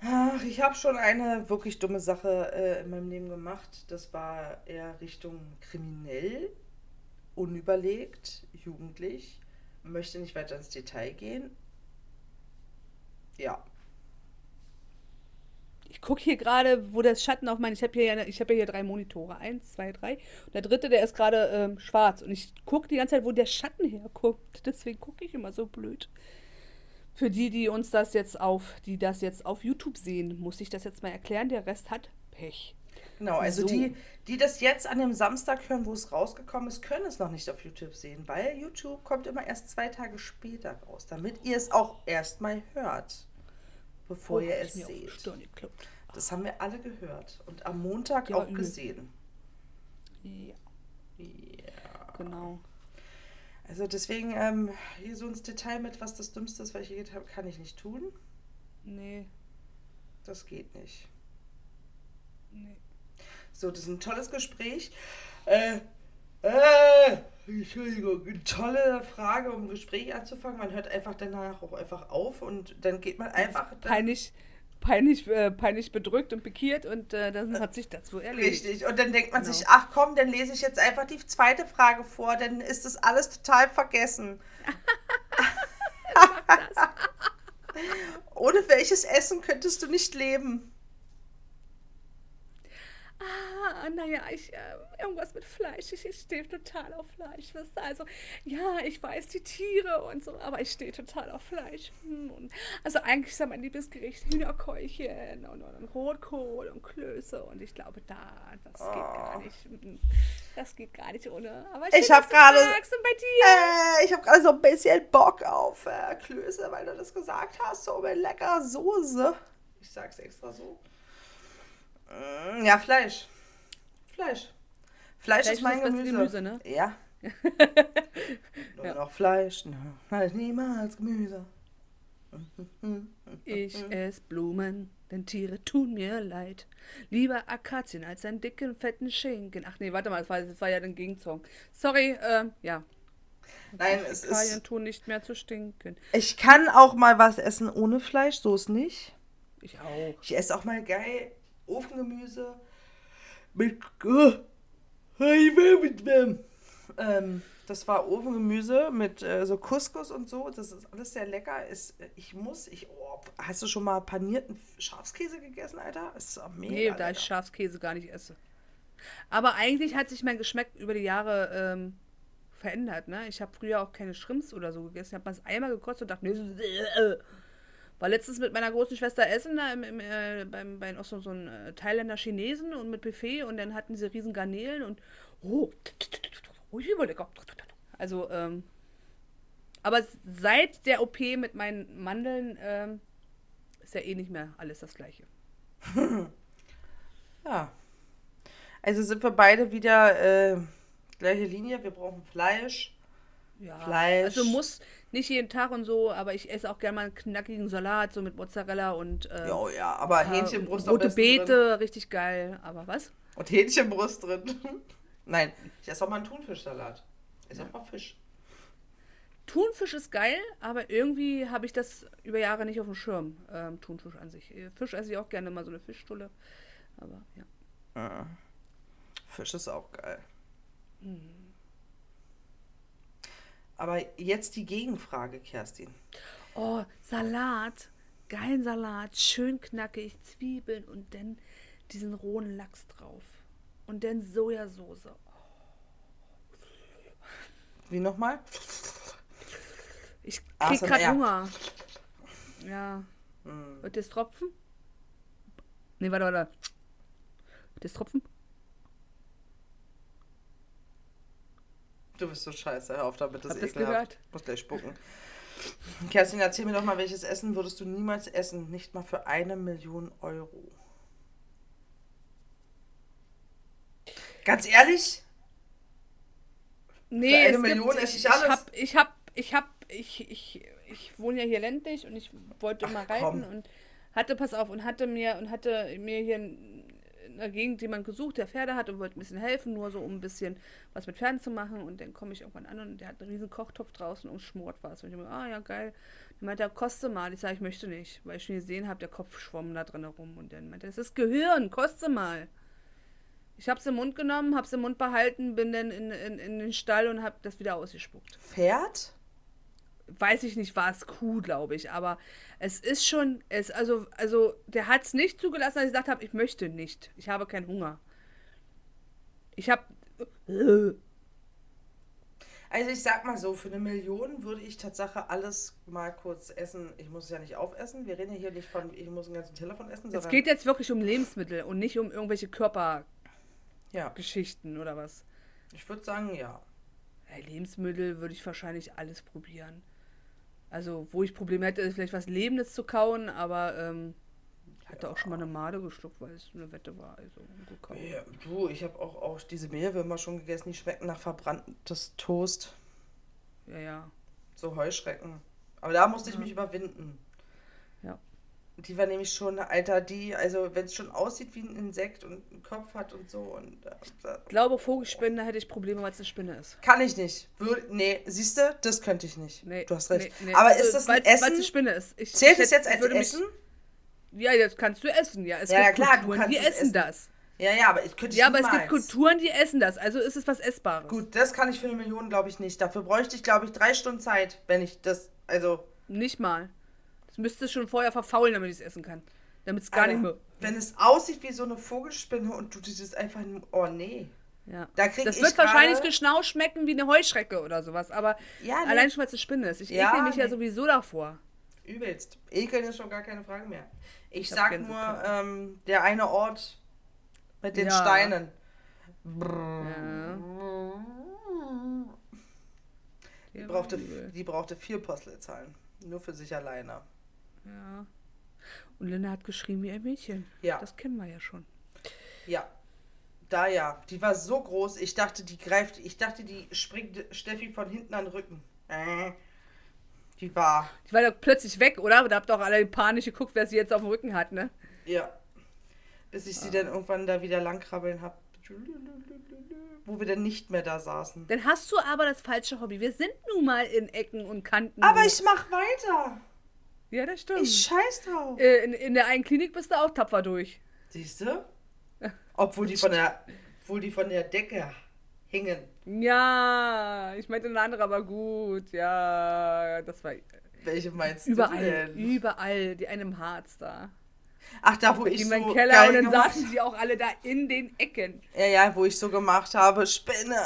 Ach, ich habe schon eine wirklich dumme Sache äh, in meinem Leben gemacht. Das war eher Richtung kriminell, unüberlegt, jugendlich. Möchte nicht weiter ins Detail gehen. Ja. Ich gucke hier gerade, wo das Schatten auf meinen. Ich habe hier, ich hab hier drei Monitore. Eins, zwei, drei. Und der dritte, der ist gerade ähm, schwarz. Und ich gucke die ganze Zeit, wo der Schatten herguckt. (laughs) Deswegen gucke ich immer so blöd. Für die, die uns das jetzt auf, die das jetzt auf YouTube sehen, muss ich das jetzt mal erklären. Der Rest hat Pech. Genau, also So. die, die das jetzt an dem Samstag hören, wo es rausgekommen ist, können es noch nicht auf YouTube sehen, weil YouTube kommt immer erst zwei Tage später raus, damit ihr es auch erstmal hört, bevor ihr hab ich es seht. Das haben wir alle gehört und am Montag war auch übel. gesehen. Ja, Ja. genau. Also deswegen ähm, hier so ins Detail mit, was das Dümmste ist, was ich getan habe, kann ich nicht tun. Nee, Das geht nicht. nee. So, das ist ein tolles Gespräch. Äh, äh, Entschuldigung, eine tolle Frage, um ein Gespräch anzufangen. Man hört einfach danach auch einfach auf und dann geht man einfach. Peinlich, peinlich, äh, peinlich bedrückt und pikiert und äh, dann hat sich das so erledigt. richtig. Und dann denkt man Genau. sich, ach komm, dann lese ich jetzt einfach die zweite Frage vor, dann ist das alles total vergessen. (laughs) (laughs) Ohne welches Essen könntest du nicht leben? Ah, naja, ich, äh, irgendwas mit Fleisch. Ich, ich stehe total auf Fleisch. Weißt du? Also, ja, ich weiß die Tiere und so, aber ich stehe total auf Fleisch. Hm, und, also, eigentlich ist ja mein Liebesgericht Hühnerkeulchen und, und, und Rotkohl und Klöße. Und ich glaube, da, das geht gar nicht. Hm, Das geht gar nicht ohne. Aber Ich schön, hab dass du gerade-? Äh, ich habe gerade so ein bisschen Bock auf äh, Klöße, weil du das gesagt hast, so mit leckerer Soße. Ich sag's extra so. Mm, Ja, Fleisch. Fleisch. Fleisch, Fleisch ist mein ist Gemüse. Gemüse, ne? Ja. (laughs) Nur Ja. noch Fleisch, halt niemals Gemüse. (laughs) Ich ess Blumen, denn Tiere tun mir leid. Lieber Akazien als einen dicken, fetten Schinken. Ach nee, warte mal, das war, das war ja ein Gegensong. Sorry, ähm, ja. Nein, es Fäkalien ist. tun nicht mehr zu stinken. Ich kann auch mal was essen ohne Fleisch, so ist nicht. Ich auch. Ich esse auch mal geil Ofengemüse mit. Oh, ich will mit dem. Ähm, das war Ofengemüse mit äh, so Couscous und so. Das ist alles sehr lecker. Ist, ich muss, ich. Oh, hast du schon mal panierten Schafskäse gegessen, Alter? Ist doch mega. Nee, da lecker. ich Schafskäse gar nicht esse. Aber eigentlich hat sich mein Geschmack über die Jahre ähm, verändert. Ne? Ich habe früher auch keine Shrimps oder so gegessen. Ich habe mal es einmal gekostet und dachte, nee, äh. War letztens mit meiner großen Schwester essen, da im, im, äh, beim, bei auch so, so ein äh, Thailänder Chinesen und mit Buffet und dann hatten sie riesen Garnelen und oh, oh überlecker. Also, ähm, aber seit der OP mit meinen Mandeln ähm, ist ja eh nicht mehr alles das Gleiche. (laughs) Ja. Also sind wir beide wieder äh, gleiche Linie. Wir brauchen Fleisch. Ja, Fleisch. Also muss nicht jeden Tag und so, aber ich esse auch gerne mal einen knackigen Salat, so mit Mozzarella und äh, Jo, ja, aber ja, Hähnchenbrust rote besten drin. Beete, richtig geil. Aber was? Und Hähnchenbrust drin. (laughs) Nein, ich esse auch mal einen Thunfischsalat. Ist auch mal Fisch. Thunfisch ist geil, aber irgendwie habe ich das über Jahre nicht auf dem Schirm, ähm, Thunfisch an sich. Fisch esse ich auch gerne mal so eine Fischstulle. Aber ja. Fisch ist auch geil. Aber jetzt die Gegenfrage, Kerstin. Oh, Salat. geilen Salat, schön knackig, Zwiebeln und dann diesen rohen Lachs drauf. Und dann Sojasauce. Wie nochmal? Ich krieg ASMR. grad Hunger. Ja. Hm. Wird das tropfen? Nee, warte, warte. Wird das tropfen? Du bist so scheiße, hör auf damit, das Habt ekelhaft. gehört? Ich muss gleich spucken. Kerstin, erzähl mir doch mal, welches Essen würdest du niemals essen? Nicht mal für eine Million Euro. Ganz ehrlich? Nee, Für eine Million gibt, esse ich ich, alles. ich hab, ich hab, ich hab, ich, ich, ich wohne ja hier ländlich und ich wollte Ach, mal komm. reiten und hatte, pass auf, und hatte mir, und hatte mir hier in, der Gegend jemand gesucht, der Pferde hat und wollte ein bisschen helfen, nur so um ein bisschen was mit Pferden zu machen und dann komme ich irgendwann an und der hat einen riesen Kochtopf draußen und schmort was. Und ich mir, ah ja, geil. Dann meinte er, koste mal. Ich sage, ich möchte nicht, weil ich schon gesehen habe, der Kopf schwamm da drin herum. Und dann meinte er, das ist Gehirn, koste mal. Ich hab's im Mund genommen, hab's im Mund behalten, bin dann in, in, in den Stall und hab das wieder ausgespuckt. Pferd? Weiß ich nicht, war es Kuh, glaube ich, aber es ist schon, es, also, also, der hat's nicht zugelassen, als ich gesagt habe, ich möchte nicht. Ich habe keinen Hunger. Ich habe. Also ich sag mal so, für eine Million würde ich Tatsache alles mal kurz essen. Ich muss es ja nicht aufessen. Wir reden ja hier nicht von, ich muss einen ganzen Teller von essen, Es geht jetzt wirklich um Lebensmittel und nicht um irgendwelche Körpergeschichten ja, oder was. ich würde sagen. Ja, Lebensmittel würde ich wahrscheinlich alles probieren. Also, wo ich Probleme hätte, ist vielleicht was Lebendes zu kauen, aber ähm, ich hatte auch schon mal eine Made geschluckt, weil es eine Wette war. Also, gekaut. ja du, ich habe auch, auch diese Mehlwürmer schon gegessen, die schmecken nach verbranntes Toast. Ja, ja. So Heuschrecken. Aber da musste ich mich überwinden. Die war nämlich schon, Alter, die, also wenn es schon aussieht wie ein Insekt und einen Kopf hat und so und äh, Ich glaube, Vogelspinnen, da hätte ich Probleme, weil es eine Spinne ist. kann ich nicht. Würde, nee, siehst du, das könnte ich nicht. Nee, du hast recht. nee, nee. Aber Also, ist das ein weil's- weil's Essen? eine Spinne ist. Ich, Zählt es jetzt als würde mich- Essen? Ja, das kannst du essen, ja. Es Ja, gibt ja, klar, du Kulturen, kannst die es essen essen. das. Ja, ja, aber ich könnte ich Ja, aber es gibt Kulturen, die essen das. Also ist es was Essbares. Gut, das kann ich für eine Million, glaube ich, nicht. Dafür bräuchte ich, glaube ich, drei Stunden Zeit, wenn ich das, also... Nicht mal. Das müsste schon vorher verfaulen, damit ich es essen kann. Damit es gar Alter, nicht mehr. Wenn es aussieht wie so eine Vogelspinne und du dieses einfach... Oh, nee. Ja. Da das wird wahrscheinlich genau schmecken wie eine Heuschrecke oder sowas. Aber Ja, nee. allein schon, weil es eine Spinne ist. Ich Ja, ekel mich ja nee. sowieso davor. Übelst. Ekeln ist schon gar keine Frage mehr. Ich, Ich sag nur, ähm, der eine Ort mit den Ja. Steinen. Die brauchte, die brauchte vier Postleitzahlen. Nur für sich alleine. Ja. Und Linda hat geschrien wie ein Mädchen. Ja. Das kennen wir ja schon. Ja. Da ja. Die war so groß, ich dachte, die greift, ich dachte, die springt Steffi von hinten an den Rücken. Äh. Die war, Die war da plötzlich weg, oder? Da habt ihr auch alle panisch geguckt, wer sie jetzt auf dem Rücken hat, ne? ja. Bis ich sie dann irgendwann da wieder langkrabbeln hab. Wo wir dann nicht mehr da saßen. Dann hast du aber das falsche Hobby. Wir sind nun mal in Ecken und Kanten. Aber ich mach weiter. Ja, das stimmt. Ich scheiß drauf. Äh, in, in der einen Klinik bist du auch tapfer durch. Siehst du? Obwohl die von der, obwohl die von der Decke hingen. Ja, ich meinte eine andere, aber gut. Ja, das war Welche meinst überall. du denn? Überall. Die einen im Harz da. Ach, da wo ich Die so mein Keller und dann saßen sie auch alle da in den Ecken. Ja, ja, wo ich so gemacht habe, Spinne.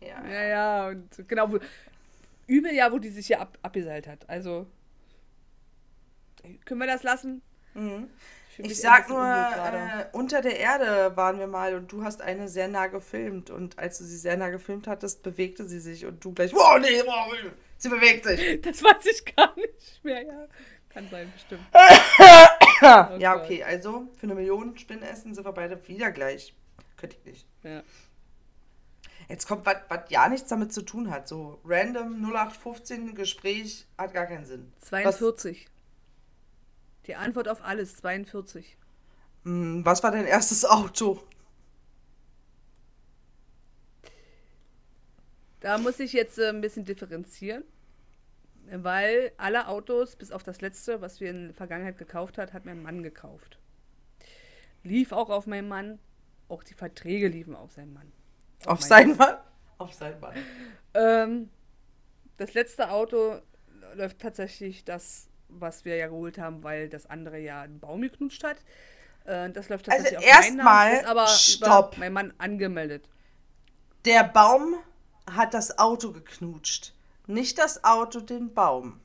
Ja, Ja, ja, und genau. Wo, übel ja, wo die sich hier ab, abgeseilt hat. Also. Können wir das lassen? Mhm. mich Ich ein sag nur, äh, unter der Erde waren wir mal und du hast eine sehr nah gefilmt. Und als du sie sehr nah gefilmt hattest, bewegte sie sich und du gleich, wow, nee, wow, sie bewegt sich. (laughs) Das weiß ich gar nicht mehr, ja. Kann sein, bestimmt. (laughs) ja, Gott. okay, also für eine Million Spinnen essen sind wir beide wieder gleich. Könnte ich nicht. Ja. Jetzt kommt was, was ja nichts damit zu tun hat. So random 0815 Gespräch hat gar keinen Sinn. 42. Die Antwort auf alles, 42. Was, hm, was war dein erstes Auto? Da muss ich jetzt äh, ein bisschen differenzieren, weil alle Autos, bis auf das letzte, was wir in der Vergangenheit gekauft hat, hat mein Mann gekauft. Lief auch auf meinen Mann, auch die Verträge liefen auf seinen Mann. Auf mein seinen Mann? Auf seinen Mann. Ähm, das letzte Auto läuft tatsächlich das was wir ja geholt haben, weil das andere ja einen Baum geknutscht hat. Äh, das läuft Also tatsächlich auf meinen Namen, erstmal, ist aber stopp. mein Mann angemeldet. Der Baum hat das Auto geknutscht. Nicht das Auto den Baum.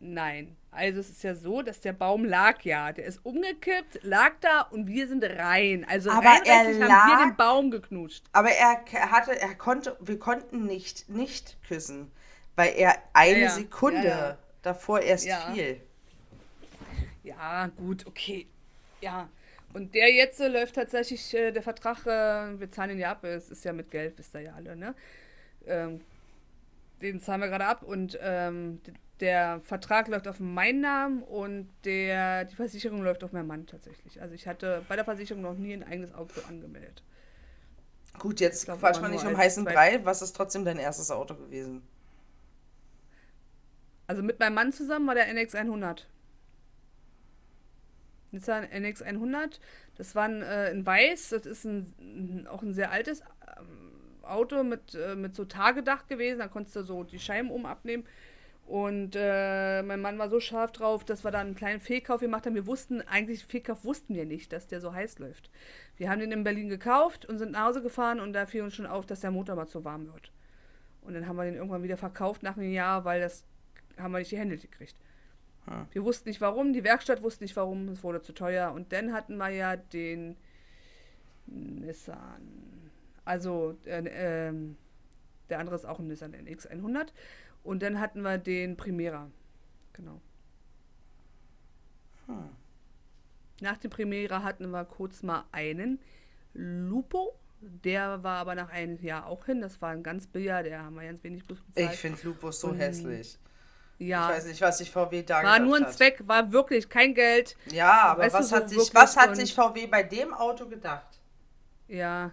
Nein. Also es ist ja so, dass der Baum lag ja. Der ist umgekippt, lag da und wir sind rein. Also Aber rein er rechtlich haben lag- wir den Baum geknutscht. Aber er hatte, er konnte, wir konnten nicht nicht küssen, weil er eine Ja, ja. Sekunde Ja, ja. Davor erst Ja. fiel. Ja, gut, okay. Ja. Und der jetzt äh, läuft tatsächlich, äh, der Vertrag, äh, wir zahlen ihn ja ab, es ist ja mit Geld, wisst ihr ja alle, ne? Ähm, den zahlen wir gerade ab und ähm, der Vertrag läuft auf meinen Namen und der, die Versicherung läuft auf meinen Mann tatsächlich. Also ich hatte bei der Versicherung noch nie ein eigenes Auto angemeldet. Gut, jetzt glaub, quatsch aber mal nur nicht um heißen Brei. Was ist trotzdem dein erstes Auto gewesen? Also mit meinem Mann zusammen war der NX100. Nissan NX100. Das war ein, äh, in weiß. Das ist ein, auch ein sehr altes ähm, Auto mit, äh, mit so Tagedach gewesen. Da konntest du so die Scheiben oben abnehmen. Und äh, mein Mann war so scharf drauf, dass wir da einen kleinen Fehlkauf gemacht haben. Wir wussten, eigentlich Fehlkauf wussten wir nicht, dass der so heiß läuft. Wir haben den in Berlin gekauft und sind nach Hause gefahren und da fiel uns schon auf, dass der Motor mal zu warm wird. Und dann haben wir den irgendwann wieder verkauft nach einem Jahr, weil das haben wir nicht die Hände gekriegt. Hm. Wir wussten nicht warum, die Werkstatt wusste nicht warum, es wurde zu teuer. Und dann hatten wir ja den Nissan. Also, äh, ähm, der andere ist auch ein Nissan NX100. Und dann hatten wir den Primera. Genau. Hm. Nach dem Primera hatten wir kurz mal einen Lupo. Der war aber nach einem Jahr auch hin. Das war ein ganz billiger, der haben wir ganz wenig bezahlt. Ich finde Lupus so Und- hässlich. Ja, Ich weiß nicht, was sich VW da war nur ein hat. Zweck, war wirklich kein Geld. Ja, aber Weißt du, was, so hat sich, wirklich was hat sich VW bei dem Auto gedacht? Ja.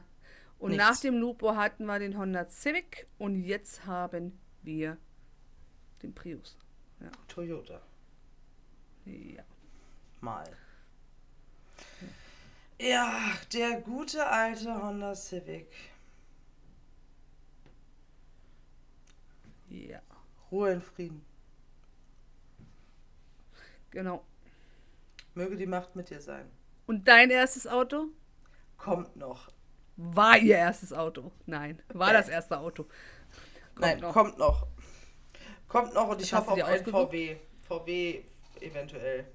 Und Nichts. nach dem Lupo hatten wir den Honda Civic und jetzt haben wir den Prius. Toyota. Ja. Mal. Ja, der gute alte Honda Civic. Ja, Ruhe in Frieden. Genau. Möge die Macht mit dir sein. Und dein erstes Auto? Kommt noch. War ihr erstes Auto? Nein, war das erste Auto. Kommt Nein, noch. kommt noch. Kommt noch und ich Das hoffe auf ausgesucht? VW. VW eventuell.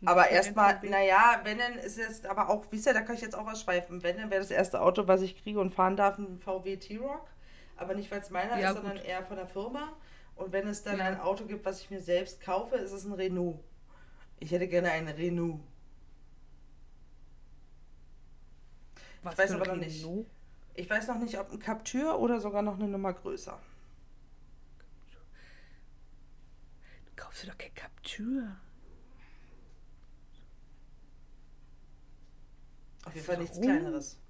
Was Aber ein erstmal, naja, wenn dann ist es aber auch, wisst ihr, da kann ich jetzt auch ausschweifen. Wenn dann wäre das erste Auto, was ich kriege und fahren darf, ein VW T-Rock. Aber nicht, weil es meiner Ja, ist, sondern gut. eher von der Firma. Und wenn es dann Ja. ein Auto gibt, was ich mir selbst kaufe, ist es ein Renault. Ich hätte gerne einen Renault. Was weiß für ein aber noch nicht. Ich weiß noch nicht, ob ein Captur oder sogar noch eine Nummer größer. Du kaufst dir doch kein Captur. Auf jeden Fall nichts? Kleineres.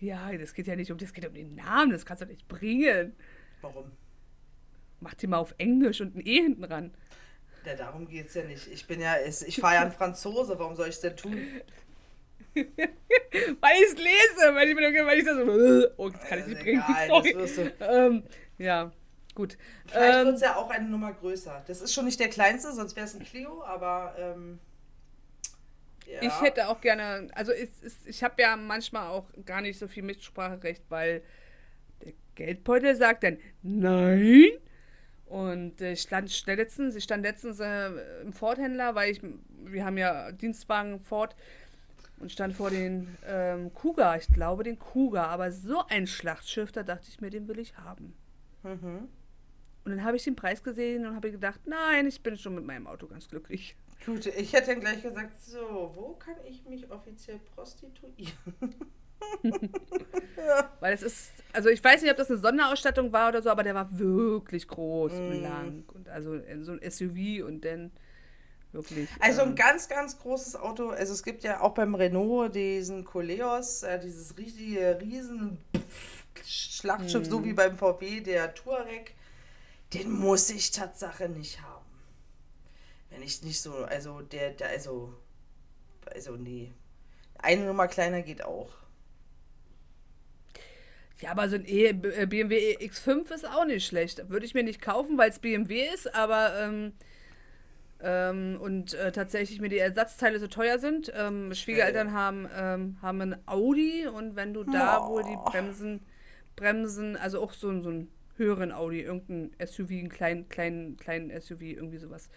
Ja, das geht ja nicht um, das geht um den Namen, das kannst du nicht bringen. Warum? Mach dir mal auf Englisch und ein E hinten ran. Ja, darum geht es ja nicht. Ich bin ja, ich fahre ja ein Franzose, warum soll ich es denn tun? (laughs) Weil ich es lese, weil ich mir weil ich das so, oh, das kann ich Also nicht bringen. Sorry. Ähm, ja, gut. Vielleicht Ähm, wird es ja auch eine Nummer größer. Das ist schon nicht der kleinste, sonst wäre es ein Clio, aber ähm, ja. Ich hätte auch gerne, also es ist, ich habe ja manchmal auch gar nicht so viel Mitspracherecht, weil der Geldbeutel sagt dann nein. Und äh, ich stand letztens, ich stand letztens äh, im Ford-Händler, weil ich, wir haben ja Dienstwagen Ford und stand vor den ähm, Kuga, ich glaube den Kuga, aber so ein Schlachtschiff, da dachte ich mir, den will ich haben. Mhm. Und dann habe ich den Preis gesehen und habe gedacht, nein, ich bin schon mit meinem Auto ganz glücklich. Gut, ich hätte dann gleich gesagt, so, wo kann ich mich offiziell prostituieren? (laughs) (laughs) Weil es ist, also ich weiß nicht, ob das eine Sonderausstattung war oder so, aber der war wirklich groß Mm. und lang und also in so ein SUV und dann wirklich. Also ein ähm, ganz, ganz großes Auto. Also es gibt ja auch beim Renault diesen Coleos, äh, dieses riesige riesen Schlachtschiff, so wie beim VW, der Touareg. Den muss ich Tatsache nicht haben. Wenn ich nicht so, also der, der also, also nee. Eine Nummer kleiner geht auch. Ja, aber so ein e BMW X5 ist auch nicht schlecht. Würde ich mir nicht kaufen, weil es BMW ist, aber ähm, ähm, und äh, tatsächlich mir die Ersatzteile so teuer sind. Ähm, Schwiegereltern haben, ähm, haben ein Audi und wenn du da Oh. wohl die Bremsen, Bremsen, also auch so, so einen höheren Audi, irgendein SUV, einen kleinen, kleinen, kleinen SUV, irgendwie sowas.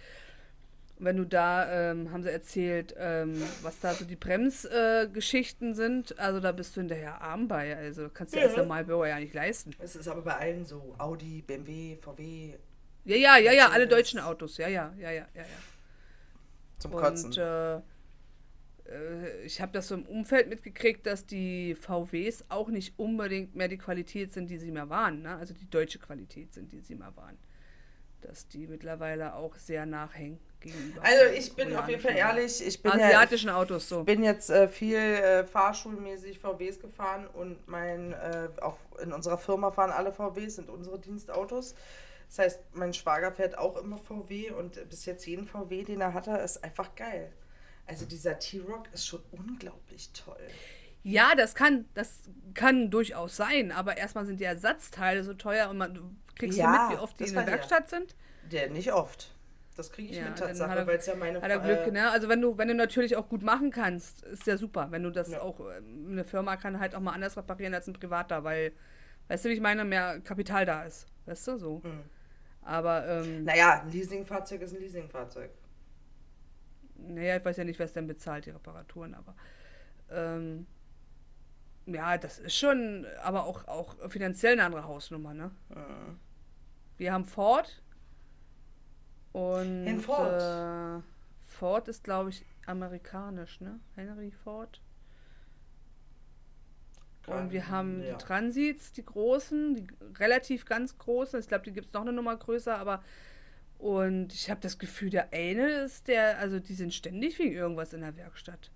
Wenn du da, ähm, haben sie erzählt, ähm, was da so die Bremsgeschichten äh, sind, also da bist du hinterher arm bei. Also kannst du dir Ja. als Normalbürger ja nicht leisten. Es ist aber bei allen so. Audi, BMW, VW Ja, ja, ja, ja, alle deutschen Autos, ja, ja, ja, ja, ja, ja. zum Kotzen. Und äh, äh, ich habe das so im Umfeld mitgekriegt, dass die VWs auch nicht unbedingt mehr die Qualität sind, die sie mal waren. Ne? Also die deutsche Qualität sind, die sie mal waren. Dass die mittlerweile auch sehr nachhängen gegenüber. also ich bin auf jeden Fall ehrlich, ich bin, ja, Asiatischen Autos so. bin jetzt äh, viel äh, fahrschulmäßig VWs gefahren und mein äh, auch in unserer Firma fahren alle VWs, sind unsere Dienstautos. Das heißt, mein Schwager fährt auch immer VW und bis jetzt jeden VW, den er hatte, ist einfach geil. Also dieser T-Rock ist schon unglaublich toll. Ja, das kann, das kann durchaus sein, aber erstmal sind die Ersatzteile so teuer und man, kriegst Ja, du mit, wie oft die in der Werkstatt sind? Der nicht oft. Das kriege ich Ja, mit Tatsache, weil es ja meine Hat er Glück, äh, ne? Also wenn du, wenn du natürlich auch gut machen kannst, ist ja super. Wenn du das Ja. auch, ähm, eine Firma kann halt auch mal anders reparieren als ein Privater, weil, weißt du, wie ich meine, mehr Kapital da ist. Weißt du, so. Mhm. Aber, ähm, Naja, ein Leasingfahrzeug ist ein Leasingfahrzeug. naja, ich weiß ja nicht, wer es denn bezahlt, die Reparaturen, aber, ähm, ja, das ist schon, aber auch, auch finanziell eine andere Hausnummer, ne? Mhm. Wir haben Ford und In Ford? Äh, Ford ist, glaube ich, amerikanisch, ne? Henry Ford. Und wir haben ja. die Transits, die großen, die relativ ganz großen. Ich glaube, die gibt es noch eine Nummer größer, aber und ich habe das Gefühl, der eine ist der, also die sind ständig wegen irgendwas in der Werkstatt.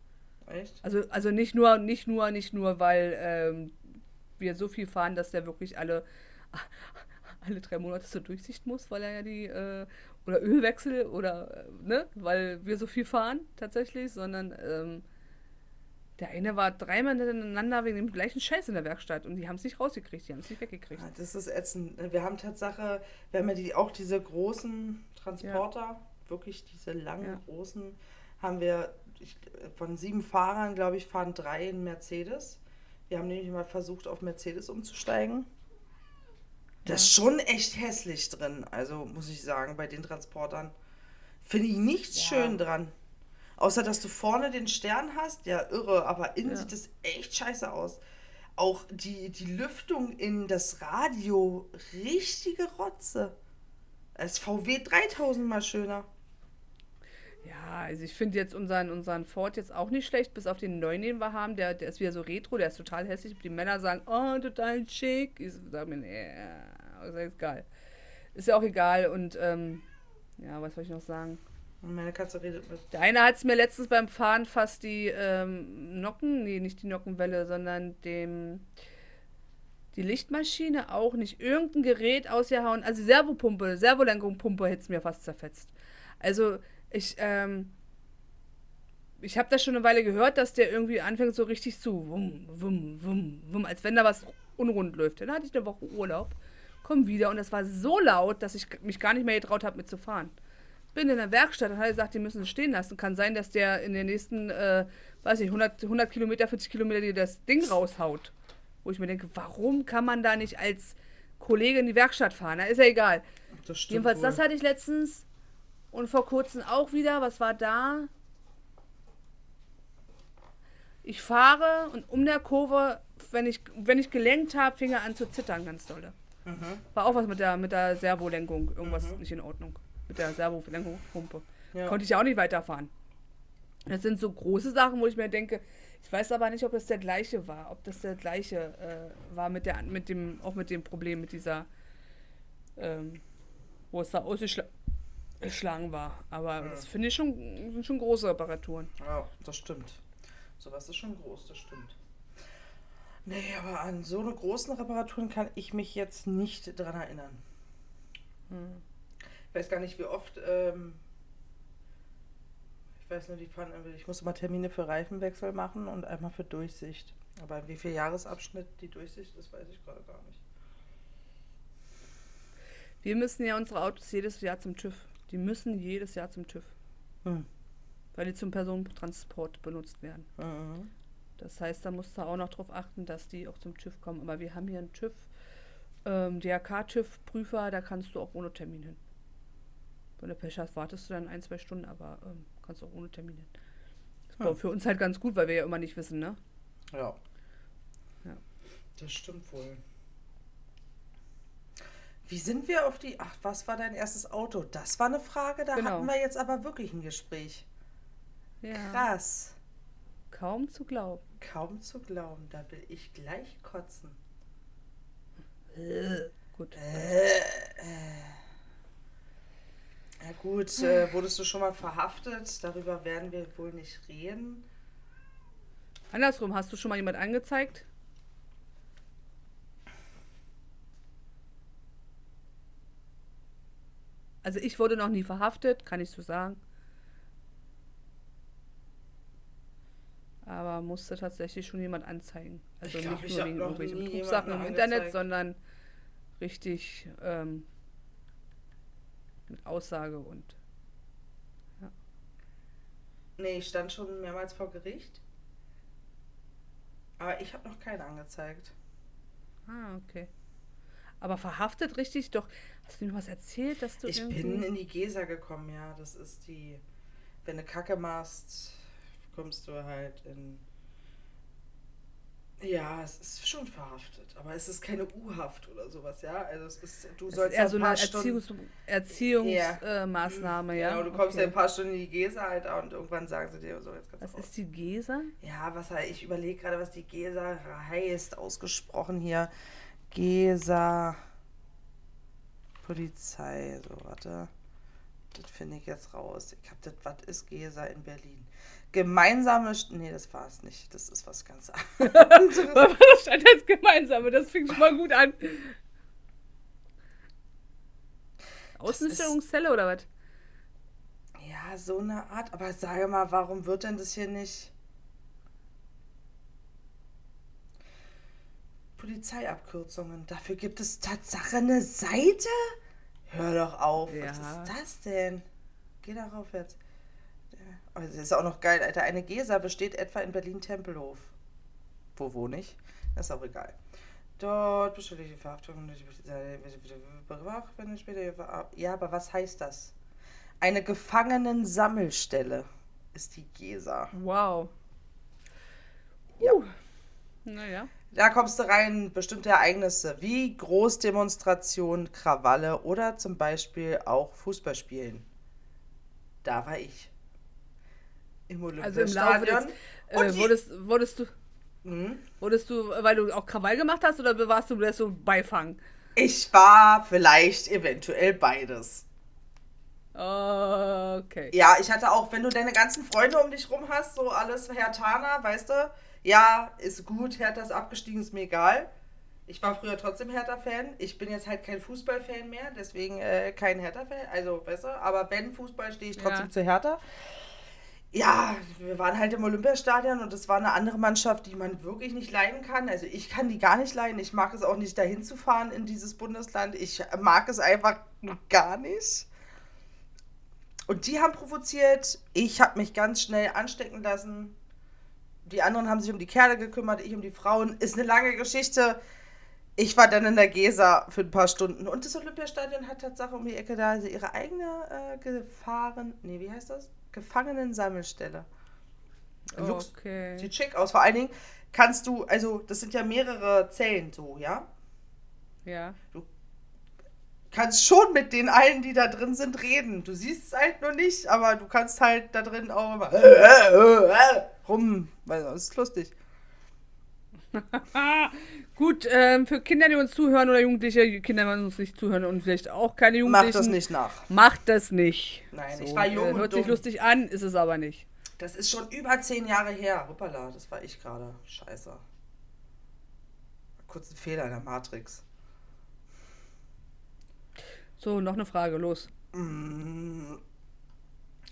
Echt? Also, also nicht nur, nicht nur, nicht nur, weil ähm, wir so viel fahren, dass der wirklich alle, (laughs) alle drei Monate zur Durchsicht muss, weil er ja die, äh, oder Ölwechsel oder, äh, ne, weil wir so viel fahren tatsächlich, sondern ähm, der eine war dreimal hintereinander wegen dem gleichen Scheiß in der Werkstatt und die haben es nicht rausgekriegt, die haben es nicht weggekriegt. Ah, Das ist ätzend. Wir haben Tatsache, wir haben ja die, auch diese großen Transporter, wirklich diese langen, Ja. großen, haben wir ich, von sieben Fahrern, glaube ich, fahren drei in Mercedes. Wir haben nämlich mal versucht, auf Mercedes umzusteigen. Das ist schon echt hässlich drin, also muss ich sagen, bei den Transportern. Finde ich nichts Ja. schön dran. Außer, dass du vorne den Stern hast, ja, irre, aber innen Ja. sieht das echt scheiße aus. Auch die, die Lüftung in das Radio, richtige Rotze. Das VW 3000 mal schöner. Ja, also ich finde jetzt unseren, unseren Ford jetzt auch nicht schlecht, bis auf den neuen, den wir haben. Der, der ist wieder so retro, der ist total hässlich. Die Männer sagen, oh, total schick. Ich sage mir, nee, ist ja egal. Ist ja auch egal. Und ähm, ja, was soll ich noch sagen? Meine Katze redet mit. Der eine hat es mir letztens beim Fahren fast die ähm, Nocken, nee, nicht die Nockenwelle, sondern dem die Lichtmaschine auch nicht irgendein Gerät ausgehauen. Also Servopumpe, Servolenkungpumpe hätte es mir fast zerfetzt. Also ich, ähm, ich habe das schon eine Weile gehört, dass der irgendwie anfängt so richtig zu wum, wum, wum, wum, als wenn da was unrund läuft. Dann hatte ich eine Woche Urlaub, komm wieder und das war so laut, dass ich mich gar nicht mehr getraut habe mitzufahren bin in der Werkstatt und hat gesagt, die müssen es stehen lassen. Kann sein, dass der in den nächsten, äh, weiß ich, 100, 100 Kilometer, 40 Kilometer dir das Ding raushaut. Wo ich mir denke, warum kann man da nicht als Kollege in die Werkstatt fahren? Na, ist ja egal. Das Jedenfalls, das wohl. hatte ich letztens und vor kurzem auch wieder. Was war da? Ich fahre und um der Kurve, wenn ich, wenn ich gelenkt habe, fing er an zu zittern, ganz dolle. Mhm. War auch was mit der, mit der Servolenkung. Irgendwas nicht in Ordnung. Mit der Servolenkungspumpe. Ja. Konnte ich ja auch nicht weiterfahren. Das sind so große Sachen, wo ich mir denke, ich weiß aber nicht, ob das der gleiche war. Ob das der gleiche äh, war mit der, mit dem, auch mit dem Problem, mit dieser, ähm, wo es da ausgeschlagen war. Aber das finde ich schon, sind schon große Reparaturen. Ja, das stimmt. Sowas ist schon groß, das stimmt. Nee, aber an so eine großen Reparaturen kann ich mich jetzt nicht dran erinnern. Hm. Ich weiß gar nicht, wie oft. Ähm, Ich weiß nur, die fahren, ich muss immer Termine für Reifenwechsel machen und einmal für Durchsicht. Aber wie viel Jahresabschnitt die Durchsicht ist, weiß ich gerade gar nicht. Wir müssen ja unsere Autos jedes Jahr zum TÜV. Die müssen jedes Jahr zum TÜV. Hm. Weil die zum Personentransport benutzt werden. Mhm. Das heißt, da musst du auch noch darauf achten, dass die auch zum TÜV kommen. Aber wir haben hier einen TÜV, ähm, DRK-TÜV-Prüfer, da kannst du auch ohne Termin hin. Wenn du Pech hast, wartest du dann ein, zwei Stunden, aber ähm, kannst auch ohne Termin hin. Das war Hm. für uns halt ganz gut, weil wir ja immer nicht wissen, ne? Ja. Ja. Das stimmt wohl. Wie sind wir auf die. Ach, was war dein erstes Auto? Das war eine Frage, da Genau. hatten wir jetzt aber wirklich ein Gespräch. Ja. Krass. Kaum zu glauben. Kaum zu glauben, da will ich gleich kotzen. Gut. Ja gut, äh, (laughs) wurdest du schon mal verhaftet? Darüber werden wir wohl nicht reden. Andersrum, hast du schon mal jemand angezeigt? Also ich wurde noch nie verhaftet, kann ich so sagen. Aber musste tatsächlich schon jemand anzeigen. Also glaub, nicht ich nur wegen irgendwelchen Betrugssachen im Internet, sondern richtig ähm, mit Aussage und Nee, ich stand schon mehrmals vor Gericht. Aber ich habe noch keinen angezeigt. Ah, okay. Aber verhaftet richtig doch. Hast du mir was erzählt, dass du Ich bin in die Gesa gekommen, ja. Das ist die. Wenn du Kacke machst, kommst du halt in. Ja, es ist schon verhaftet, aber es ist keine U-Haft oder sowas, ja. Also es ist, du ist sollst eher ein so eine paar Stunden- Erziehungs Ja. Erziehungsmaßnahme, äh, Maßnahme, ja. Genau, du kommst ja okay. ein paar Stunden in die Gesa, Alter, und irgendwann sagen sie dir so, jetzt kannst Was du raus. ist die Gesa? Ja, was halt, ich überlege gerade, was die Gesa heißt, ausgesprochen hier. Gesa Polizei, so, warte. Das finde ich jetzt raus. Ich hab das, was ist Gesa in Berlin? Gemeinsame, St- nee, das war es nicht. Das ist was ganz (laughs) anderes. (laughs) Das stand jetzt gemeinsame, das fing schon mal gut an. Außenstellungszelle oder was? ja, so eine Art. Aber sage mal, warum wird denn das hier nicht? Polizeiabkürzungen. Dafür gibt es Tatsache eine Seite? Hör doch auf. Was Ja. ist das denn? Geh darauf jetzt. Oh, das ist auch noch geil, Alter. Eine Gesa besteht etwa in Berlin-Tempelhof. Wo wohne ich? Das ist auch egal. Dort besteht die Verhaftung. wenn ich später- Ja, aber was heißt das? Eine Gefangenensammelstelle ist die Gesa. Wow. Ja. Uh. Naja. Da kommst du rein, bestimmte Ereignisse wie Großdemonstrationen, Krawalle oder zum Beispiel auch Fußballspielen. Da war ich. Im Also im Laufe des, Olympiastadion. äh, Und die- wurdest, wurdest du, Hm? wurdest du, weil du auch Krawall gemacht hast oder warst du das so Beifang? Ich war vielleicht eventuell beides. Okay. Ja, ich hatte auch, wenn du deine ganzen Freunde um dich rum hast, so alles Hertaner, weißt du, ja, ist gut, Hertha ist abgestiegen, ist mir egal. Ich war früher trotzdem Hertha-Fan. Ich bin jetzt halt kein Fußball-Fan mehr, deswegen äh, kein Hertha-Fan. Also, du, aber wenn Fußball, stehe ich trotzdem Ja. zu Hertha. Ja, wir waren halt im Olympiastadion und es war eine andere Mannschaft, die man wirklich nicht leiden kann. Also ich kann die gar nicht leiden. Ich mag es auch nicht, dahin zu fahren in dieses Bundesland. Ich mag es einfach gar nicht. Und die haben provoziert. Ich habe mich ganz schnell anstecken lassen. Die anderen haben sich um die Kerle gekümmert, ich um die Frauen. Ist eine lange Geschichte. Ich war dann in der Gesa für ein paar Stunden. Und das Olympiastadion hat Tatsache um die Ecke da also ihre eigene äh, Gefahren... Nee, wie heißt das? Gefangenensammelstelle. Lux- Okay. Sieht schick aus. Vor allen Dingen kannst du... Also, das sind ja mehrere Zellen so, ja? Ja. kannst schon mit den allen, die da drin sind, reden. Du siehst es halt nur nicht, aber du kannst halt da drin auch immer (laughs) rum, weil das ist lustig. (laughs) Gut, ähm, für Kinder, die uns zuhören oder Jugendliche, Kinder, die uns nicht zuhören und vielleicht auch keine Mach Jugendlichen. das nicht nach. Macht das nicht. Nein, ich war jung äh, und Hört sich dumm. lustig an, ist es aber nicht. Das ist schon über zehn Jahre her. Hoppala, das war ich gerade. Scheiße. Kurz ein Fehler in der Matrix. So, noch eine Frage, los. Mm.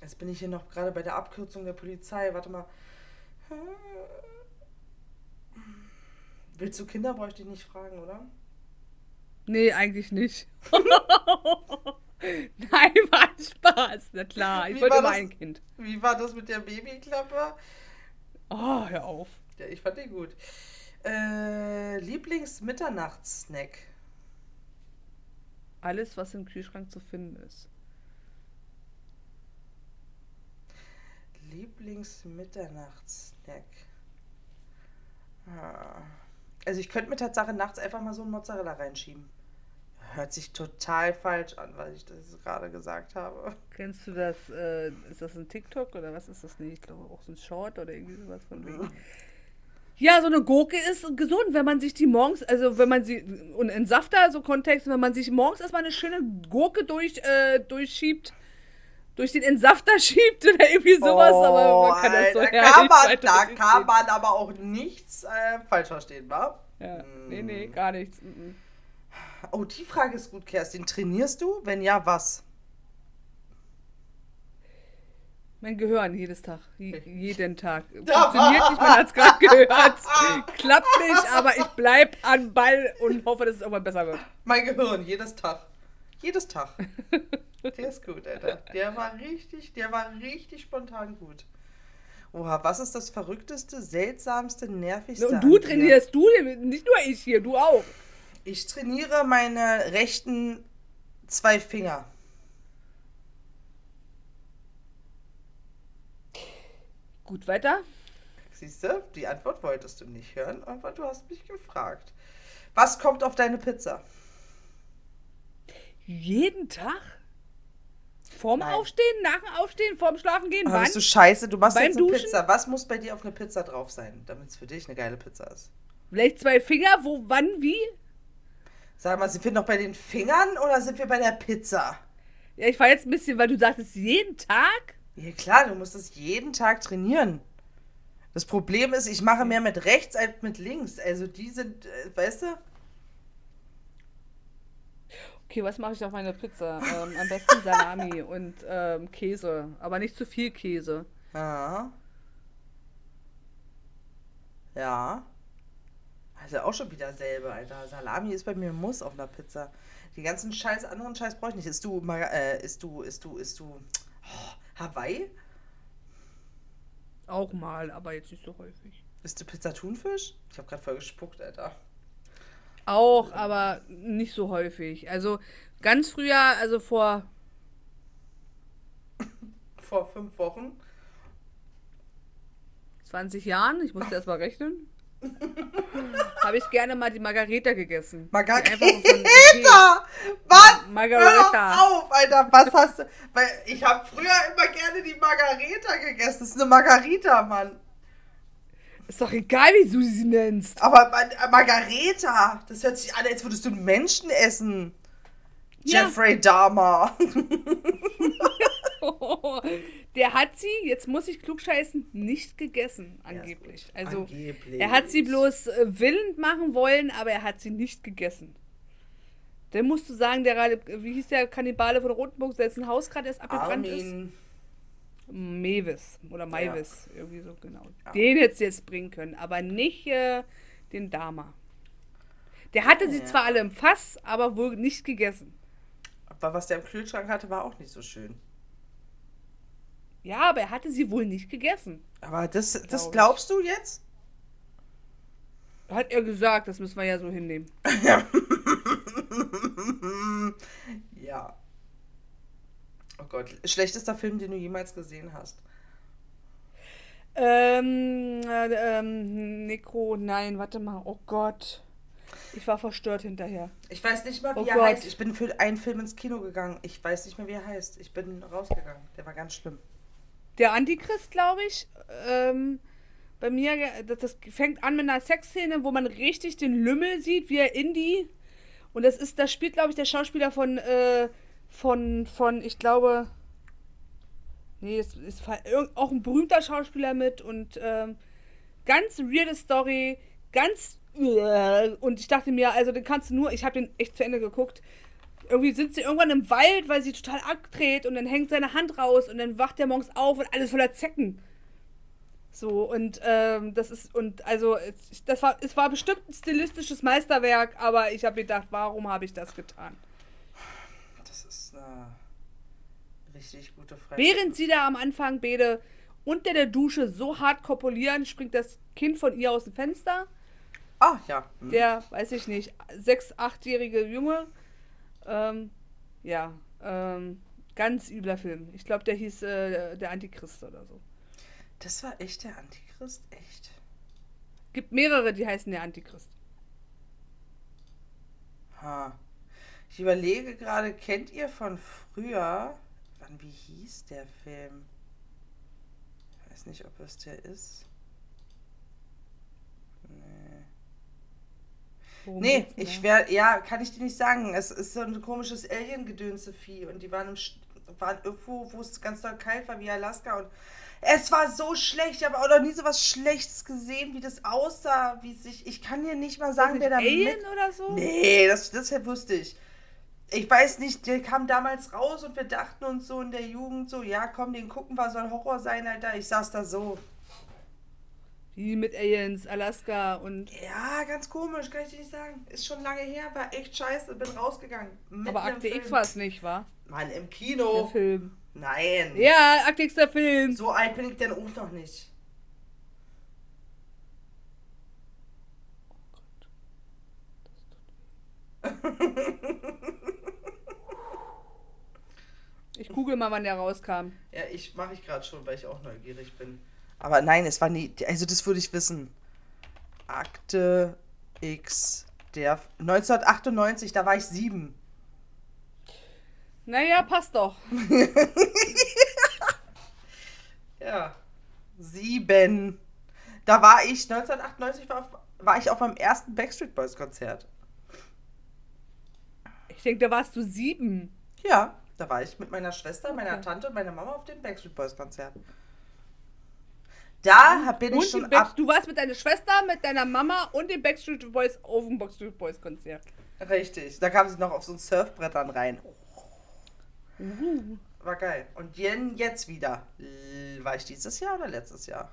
Jetzt bin ich hier noch gerade bei der Abkürzung der Polizei. Warte mal. Willst du Kinder, bräuchte ich nicht fragen, oder? Nee, eigentlich nicht. (laughs) Nein, war Spaß. Na klar, ich Wie wollte immer das? ein Kind. Wie war das mit der Babyklappe? Oh, hör auf. Ja, ich fand die gut. Äh, Lieblings-Mitternachtssnack. Alles, was im Kühlschrank zu finden ist. Lieblings-Mitternachtssnack. Ah. Also ich könnte mir tatsächlich nachts einfach mal so einen Mozzarella reinschieben. Hört sich total falsch an, weil ich das gerade gesagt habe. Kennst du das? Äh, ist das ein TikTok oder was ist das nicht? Ich glaube auch so ein Short oder irgendwie sowas von wegen. Ja, so eine Gurke ist gesund, wenn man sich die morgens, also wenn man sie, und in Safter, so Kontext, wenn man sich morgens erstmal eine schöne Gurke durch, äh, durchschiebt, durch den Entsafter (laughs) schiebt oder irgendwie sowas, aber man kann das so Oh, Alter, herrlich kann man, da kann man aber auch nichts äh, falsch verstehen, wa? Ja, nee, nee, gar nichts. mhm. Oh, die Frage ist gut, Kerstin. Trainierst du? Wenn ja, was? Mein Gehirn jedes Tag, je, jeden Tag. Da (laughs) Funktioniert nicht, man hat es gerade gehört. (laughs) Klappt nicht, aber ich bleib an Ball und hoffe, dass es irgendwann besser wird. Mein Gehirn, jedes Tag. Jedes Tag. (laughs) Der ist gut, Alter. Der war richtig, der war richtig spontan gut. Oha, was ist das verrückteste, seltsamste, nervigste? Und du trainierst, du, nicht nur ich hier, du auch. Ich trainiere meine rechten zwei Finger. Gut, weiter. Siehst du, die Antwort wolltest du nicht hören, aber du hast mich gefragt. Was kommt auf deine Pizza? Jeden Tag? Vorm Nein. Aufstehen, nach dem Aufstehen, vorm Schlafen gehen, Ah, wann? bist du scheiße, du machst Beim jetzt eine Duschen? Pizza. Was muss bei dir auf eine Pizza drauf sein, damit es für dich eine geile Pizza ist? Vielleicht zwei Finger, wo, wann, wie? Sag mal, sind wir noch bei den Fingern oder sind wir bei der Pizza? Ja, ich war jetzt ein bisschen, weil du sagtest, jeden Tag? Ja klar, du musst es jeden Tag trainieren. Das Problem ist, ich mache mehr mit rechts als mit links. Also die sind, äh, weißt du? Okay, was mache ich auf meine Pizza? Ähm, am besten Salami und ähm, Käse, aber nicht zu viel Käse. Ja. Ja. Also auch schon wieder selber, Alter. Salami ist bei mir ein Muss auf einer Pizza. Die ganzen Scheiß, anderen Scheiß brauche ich nicht. Ist du, Mar- äh, ist du, ist du, ist du oh, Hawaii? Auch mal, aber jetzt nicht so häufig. Ist du Pizza Thunfisch? Ich habe gerade voll gespuckt, Alter. Auch, aber nicht so häufig. Also ganz früher, also vor Vor fünf Wochen. 20 Jahren, ich musste erst mal rechnen, (laughs) habe ich gerne mal die Margareta gegessen. Margarita! (laughs) Was? Margarita. Hör auf, Alter. Was hast du? Weil ich habe früher immer gerne die Margarita gegessen. Das ist eine Margarita, Mann. Ist doch egal, wie du sie nennst. Aber äh, Margareta, das hört sich an, als würdest du einen Menschen essen. Ja. Jeffrey Dahmer. (laughs) Der hat sie, jetzt muss ich klugscheißen, nicht gegessen, angeblich. gut. Also, Angeblich. er hat sie bloß äh, willend machen wollen, aber er hat sie nicht gegessen. Dann musst du sagen, der, wie hieß der Kannibale von Rotenburg, dessen Haus gerade erst abgebrannt ist? Mewis oder Maivis, irgendwie so genau. Ja. Den hättest du jetzt bringen können, aber nicht äh, den Dama. Der hatte sie Ja. zwar alle im Fass, aber wohl nicht gegessen. Aber was der im Kühlschrank hatte, war auch nicht so schön. Ja, aber er hatte sie wohl nicht gegessen. Aber das, das Glaub ich. glaubst du jetzt? Hat er gesagt, das müssen wir ja so hinnehmen. (laughs) ja. Oh Gott, schlechtester Film, den du jemals gesehen hast. Ähm, äh, ähm, Necro, nein, warte mal, oh Gott. Ich war verstört hinterher. Ich weiß nicht mal, wie Oh er Gott. heißt. Ich bin für einen Film ins Kino gegangen. Ich weiß nicht mehr, wie er heißt. Ich bin rausgegangen. Der war ganz schlimm. Der Antichrist, glaube ich, ähm, bei mir, das, das fängt an mit einer Sexszene, wo man richtig den Lümmel sieht, wie er in die. Und das ist, das spielt, glaube ich, der Schauspieler von, äh, von, von, ich glaube. Nee, es ist auch ein berühmter Schauspieler mit und ähm, ganz weirde Story, ganz. Und ich dachte mir, also den kannst du nur, ich habe den echt zu Ende geguckt. irgendwie sind sie irgendwann im Wald, weil sie total abdreht und dann hängt seine Hand raus und dann wacht er morgens auf und alles voller Zecken. So, und ähm, das ist, und also, das war, es war bestimmt ein stilistisches Meisterwerk, aber ich habe gedacht, warum habe ich das getan? Eine richtig gute Frage. Während sie da am Anfang beide unter der Dusche so hart kopulieren, springt das Kind von ihr aus dem Fenster. Ah, ja. Hm. Der, weiß ich nicht, sechs-, achtjährige Junge. Ähm, ja, ähm, ganz übler Film. Ich glaube, der hieß äh, Der Antichrist oder so. Das war echt der Antichrist? Echt? Gibt mehrere, die heißen der Antichrist. Ha. Ich überlege gerade, kennt ihr von früher, wann, wie hieß der Film? Ich weiß nicht, ob es der ist. Nee. Worum Nee, ich wär, ja, kann ich dir nicht sagen. Es ist so ein komisches Alien-Gedönse-Vieh und die waren, im, waren irgendwo, wo es ganz doll kalt war, wie Alaska und es war so schlecht. Ich habe auch noch nie so was Schlechtes gesehen, wie das aussah, wie sich, ich kann dir nicht mal sagen, wer da Alien mit... oder so? Nee, das, das wusste ich. Ich weiß nicht, der kam damals raus und wir dachten uns so in der Jugend so, ja komm, den gucken wir, soll Horror sein, Alter. Ich saß da so. Wie mit Aliens, Alaska und. Ja, ganz komisch, kann ich dir nicht sagen. Ist schon lange her, war echt scheiße, bin rausgegangen. Aber Akte Film. X war es nicht, war? Mann, im Der Kino. Film. Nein. Ja, Akte X der Film. So alt bin ich denn auch noch nicht. (laughs) Ich google mal, wann der rauskam. Ja, ich mache ich gerade schon, weil ich auch neugierig bin. Aber nein, es war nie. Also das würde ich wissen. Akte X. Der 1998, da war ich sieben. Naja, passt doch. (laughs) Ja. Sieben. Da war ich, 1998 war, auf, war ich auf meinem ersten Backstreet Boys Konzert. Ich denke, da warst du sieben. Ja, da war ich mit meiner Schwester, meiner Okay. Tante und meiner Mama auf dem Backstreet Boys Konzert. Da bin Und ich schon ab. du warst mit deiner Schwester, mit deiner Mama und den Backstreet Boys auf dem Backstreet Boys Konzert. Richtig. Da kam sie noch auf so ein Surfbrettern rein. Uh. War geil. Und jen- jetzt wieder. War ich dieses Jahr oder letztes Jahr?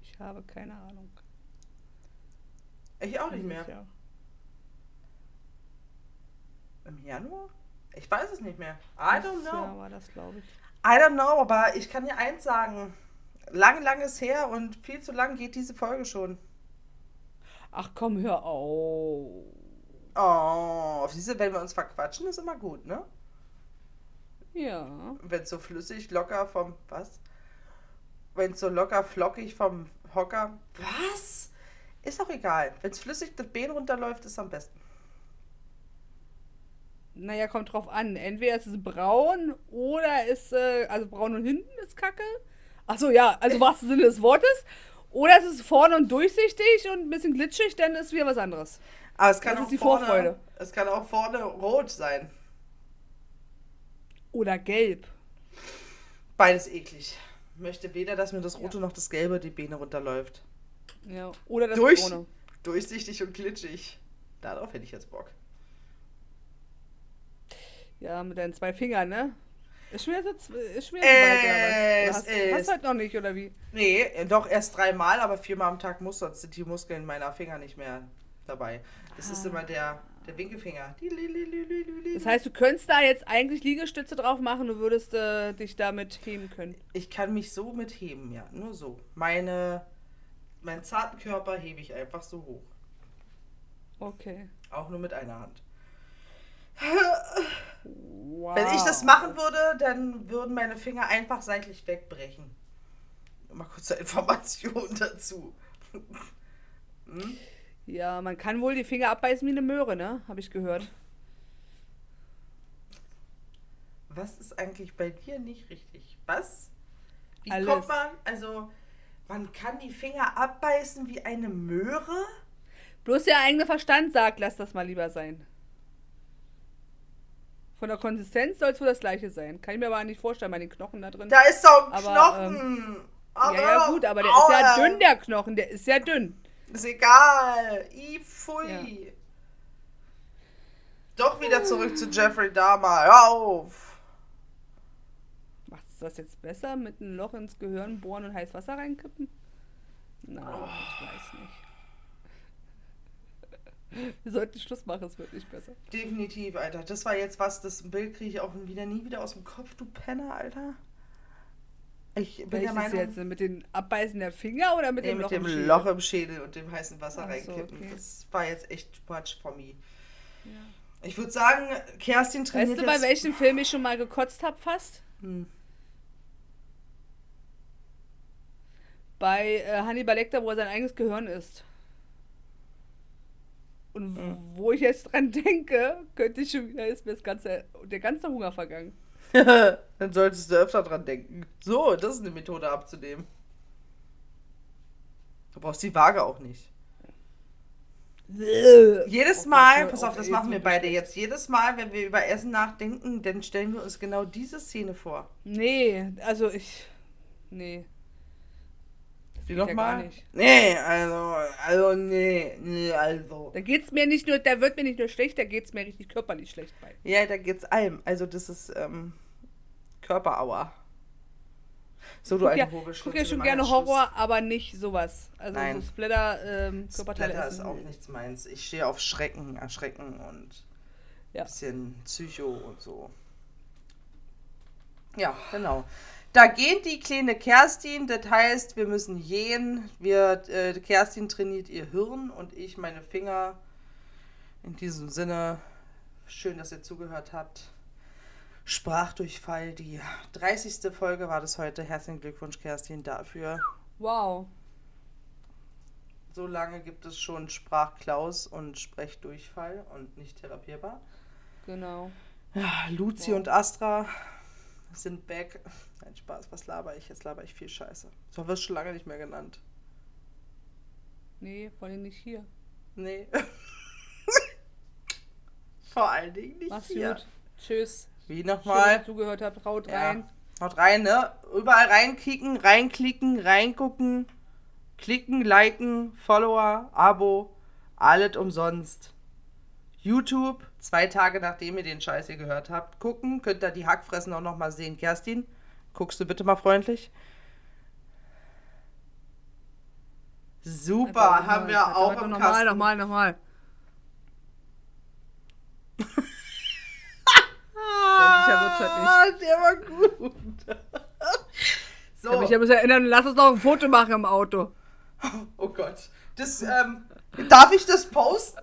Ich habe keine Ahnung. Ich auch nicht mehr. Im Januar? Ich weiß es nicht mehr. I don't Ja, know. war das, glaube ich. I don't know, aber ich kann dir eins sagen. Lang, lang ist her und viel zu lang geht diese Folge schon. Ach komm, hör auf. Oh, du, wenn wir uns verquatschen, ist immer gut, ne? Ja. Wenn es so flüssig, locker vom. Was? Wenn es so locker, flockig vom Hocker. Was? Ist auch egal. Wenn es flüssig das Bein runterläuft, ist am besten. Naja, kommt drauf an. Entweder ist es braun oder ist, äh, also braun und hinten ist Kacke. Achso, ja, also was Sinne des Wortes. Oder es ist vorne und durchsichtig und ein bisschen glitschig, dann ist wieder was anderes. Aber es kann Das auch ist die vorne, Vorfreude. Es kann auch vorne rot sein. Oder gelb. Beides eklig. Möchte weder, dass mir das Rote noch das Gelbe die Beine runterläuft. Ja. Oder das Durch. braune. Durchsichtig und glitschig. Darauf hätte ich jetzt Bock. Ja, mit deinen zwei Fingern, ne? Ist schon wieder so, ist schon wieder so weit, oder was? Du hast, ist- hast halt noch nicht, oder wie? Nee, doch erst dreimal, aber viermal am Tag muss, sonst sind die Muskeln meiner Finger nicht mehr dabei. Das ist Ah. immer der, der Winkelfinger. Das heißt, du könntest da jetzt eigentlich Liegestütze drauf machen und würdest äh, dich damit heben können. Ich kann mich so mitheben, ja. Nur so. Meine, meinen zarten Körper hebe ich einfach so hoch. Okay. Auch nur mit einer Hand. Wow. Wenn ich das machen würde, dann würden meine Finger einfach seitlich wegbrechen. Mal kurze Information (laughs) dazu. hm? Ja, man kann wohl die Finger abbeißen wie eine Möhre, ne? Habe ich gehört. Was ist eigentlich bei dir nicht richtig? Was? Wie Alles. kommt man? Also, man kann die Finger abbeißen wie eine Möhre? Bloß der eigene Verstand sagt, lass das mal lieber sein. Von der Konsistenz soll es wohl das gleiche sein. Kann ich mir aber nicht vorstellen, bei den Knochen da drin. Da ist doch ein Aber, Knochen. ja, ja, gut, aber der ist ja dünn, der Knochen. Der ist ja dünn. Ist egal. I, pfui. Doch wieder zurück zu Jeffrey Dahmer. Hör auf! Macht es das jetzt besser mit einem Loch ins Gehirn bohren und heiß Wasser reinkippen? Na, ich weiß nicht. (laughs) Wir sollten Schluss machen, es wird nicht besser. Definitiv, Alter. Das war jetzt was, das Bild kriege ich auch wieder nie wieder aus dem Kopf, du Penner, Alter. Ich bin der Welches Meinung, jetzt? Mit den Abbeißen der Finger oder mit nee, dem mit Loch dem im Schädel? Loch im Schädel und dem heißen Wasser Ach so, reinkippen. okay. Das war jetzt echt too much for me. Ja. Ich würde sagen, Kerstin trainiert Weißt du, bei welchem Film ich schon mal gekotzt habe fast? Hm. Bei äh, Hannibal Lecter, wo er sein eigenes Gehirn isst. Und w- Hm. wo ich jetzt dran (laughs) denke, könnte ich schon wieder, ist mir das ganze, der ganze Hunger vergangen. (laughs) Dann solltest du öfter dran denken. So, das ist eine Methode abzunehmen. Du brauchst die Waage auch nicht. Jedes Oh Mal, Gott, pass auf, das machen wir beide jetzt. Jedes Mal, wenn wir über Essen nachdenken, dann stellen wir uns genau diese Szene vor. Nee, also ich. Nee. Geht ja gar nochmal? nicht. Nee, also, also, nee, nee, also. Da geht's mir nicht nur, da wird mir nicht nur schlecht, da geht's mir richtig körperlich schlecht bei. Ja, da geht's allem. Also, das ist, ähm, Körperauer. So, du alte ja, Hobelschnitzel, guck ja schon gerne jetzt Horror, aber nicht sowas. Also Nein. so Splatter, ähm. Körperteile Splatter ist auch nichts meins. Ich stehe auf Schrecken, Erschrecken und Ja. bisschen Psycho und so. Ja, genau. Da geht die kleine Kerstin, das heißt, wir müssen gehen. Wir, äh, Kerstin trainiert ihr Hirn und ich meine Finger. In diesem Sinne, schön, dass ihr zugehört habt. Sprachdurchfall, die 30. Folge war das heute. Herzlichen Glückwunsch, Kerstin, dafür. Wow. So lange gibt es schon Sprachklaus und Sprechdurchfall und nicht therapierbar. Genau. Ja, Luzi Wow. und Astra sind back. Nein, Spaß, was laber ich? Jetzt laber ich viel Scheiße. So wirst schon lange nicht mehr genannt. Nee, vor allem nicht hier. Nee. (laughs) Vor allen Dingen nicht Mach's hier. gut. Tschüss. Wie Schön, dass nochmal? ihr zugehört habt. Haut Ja. rein. Haut rein, ne? Überall reinkicken, reinklicken, reingucken, klicken, liken, Follower, Abo, alles umsonst. YouTube, zwei Tage nachdem ihr den Scheiß hier gehört habt, gucken, könnt ihr die Hackfressen auch nochmal sehen. Kerstin, guckst du bitte mal freundlich? Super, Einfach haben nochmal. wir auch im Nochmal, Kasten. nochmal, nochmal. Halt nicht. Ah, der war gut. so. Ich kann mich ja erinnern, lass uns noch ein Foto machen im Auto. Oh Gott. Das, ähm, darf ich das posten?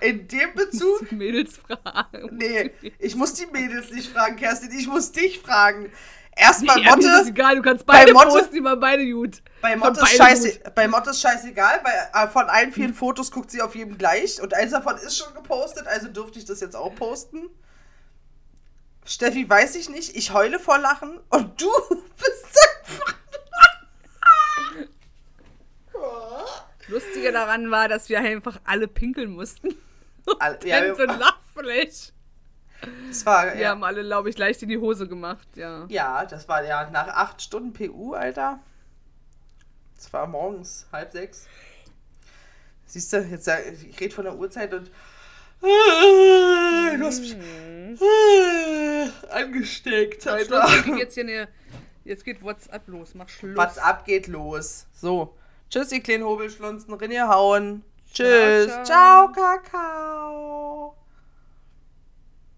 In dem Bezug? Mädels fragen. Nee, ich muss die Mädels nicht fragen, Kerstin, ich muss dich fragen. Erstmal Ja, mir ist Motte, egal, du kannst bei beide Motte- posten, die waren beide gut. bei Motte ist scheiße, bei Motte ist scheißegal, bei, äh, von allen vielen Fotos guckt sie auf jedem gleich und eins davon ist schon gepostet, also dürfte ich das jetzt auch posten. Steffi weiß ich nicht, ich heule vor Lachen und du (laughs) bist einfach. Lustige daran war, dass wir einfach alle pinkeln mussten. (laughs) All- Ja, ja, so (laughs) ein Lachfleisch. das war, Wir ja. haben alle, glaube ich, leicht in die Hose gemacht, ja. Ja, das war ja nach acht Stunden PU, Alter. Das war morgens, halb sechs. Siehst du, jetzt sag- ich rede von der Uhrzeit und. Du hast mich angesteckt, Alter. Schluss, geht jetzt hier eine. Jetzt geht WhatsApp los, mach Schluss. WhatsApp geht los. So. Tschüss, ihr kleinen Hobelschlunzen. Rinne hauen. Tschüss. ciao, ciao Kakao.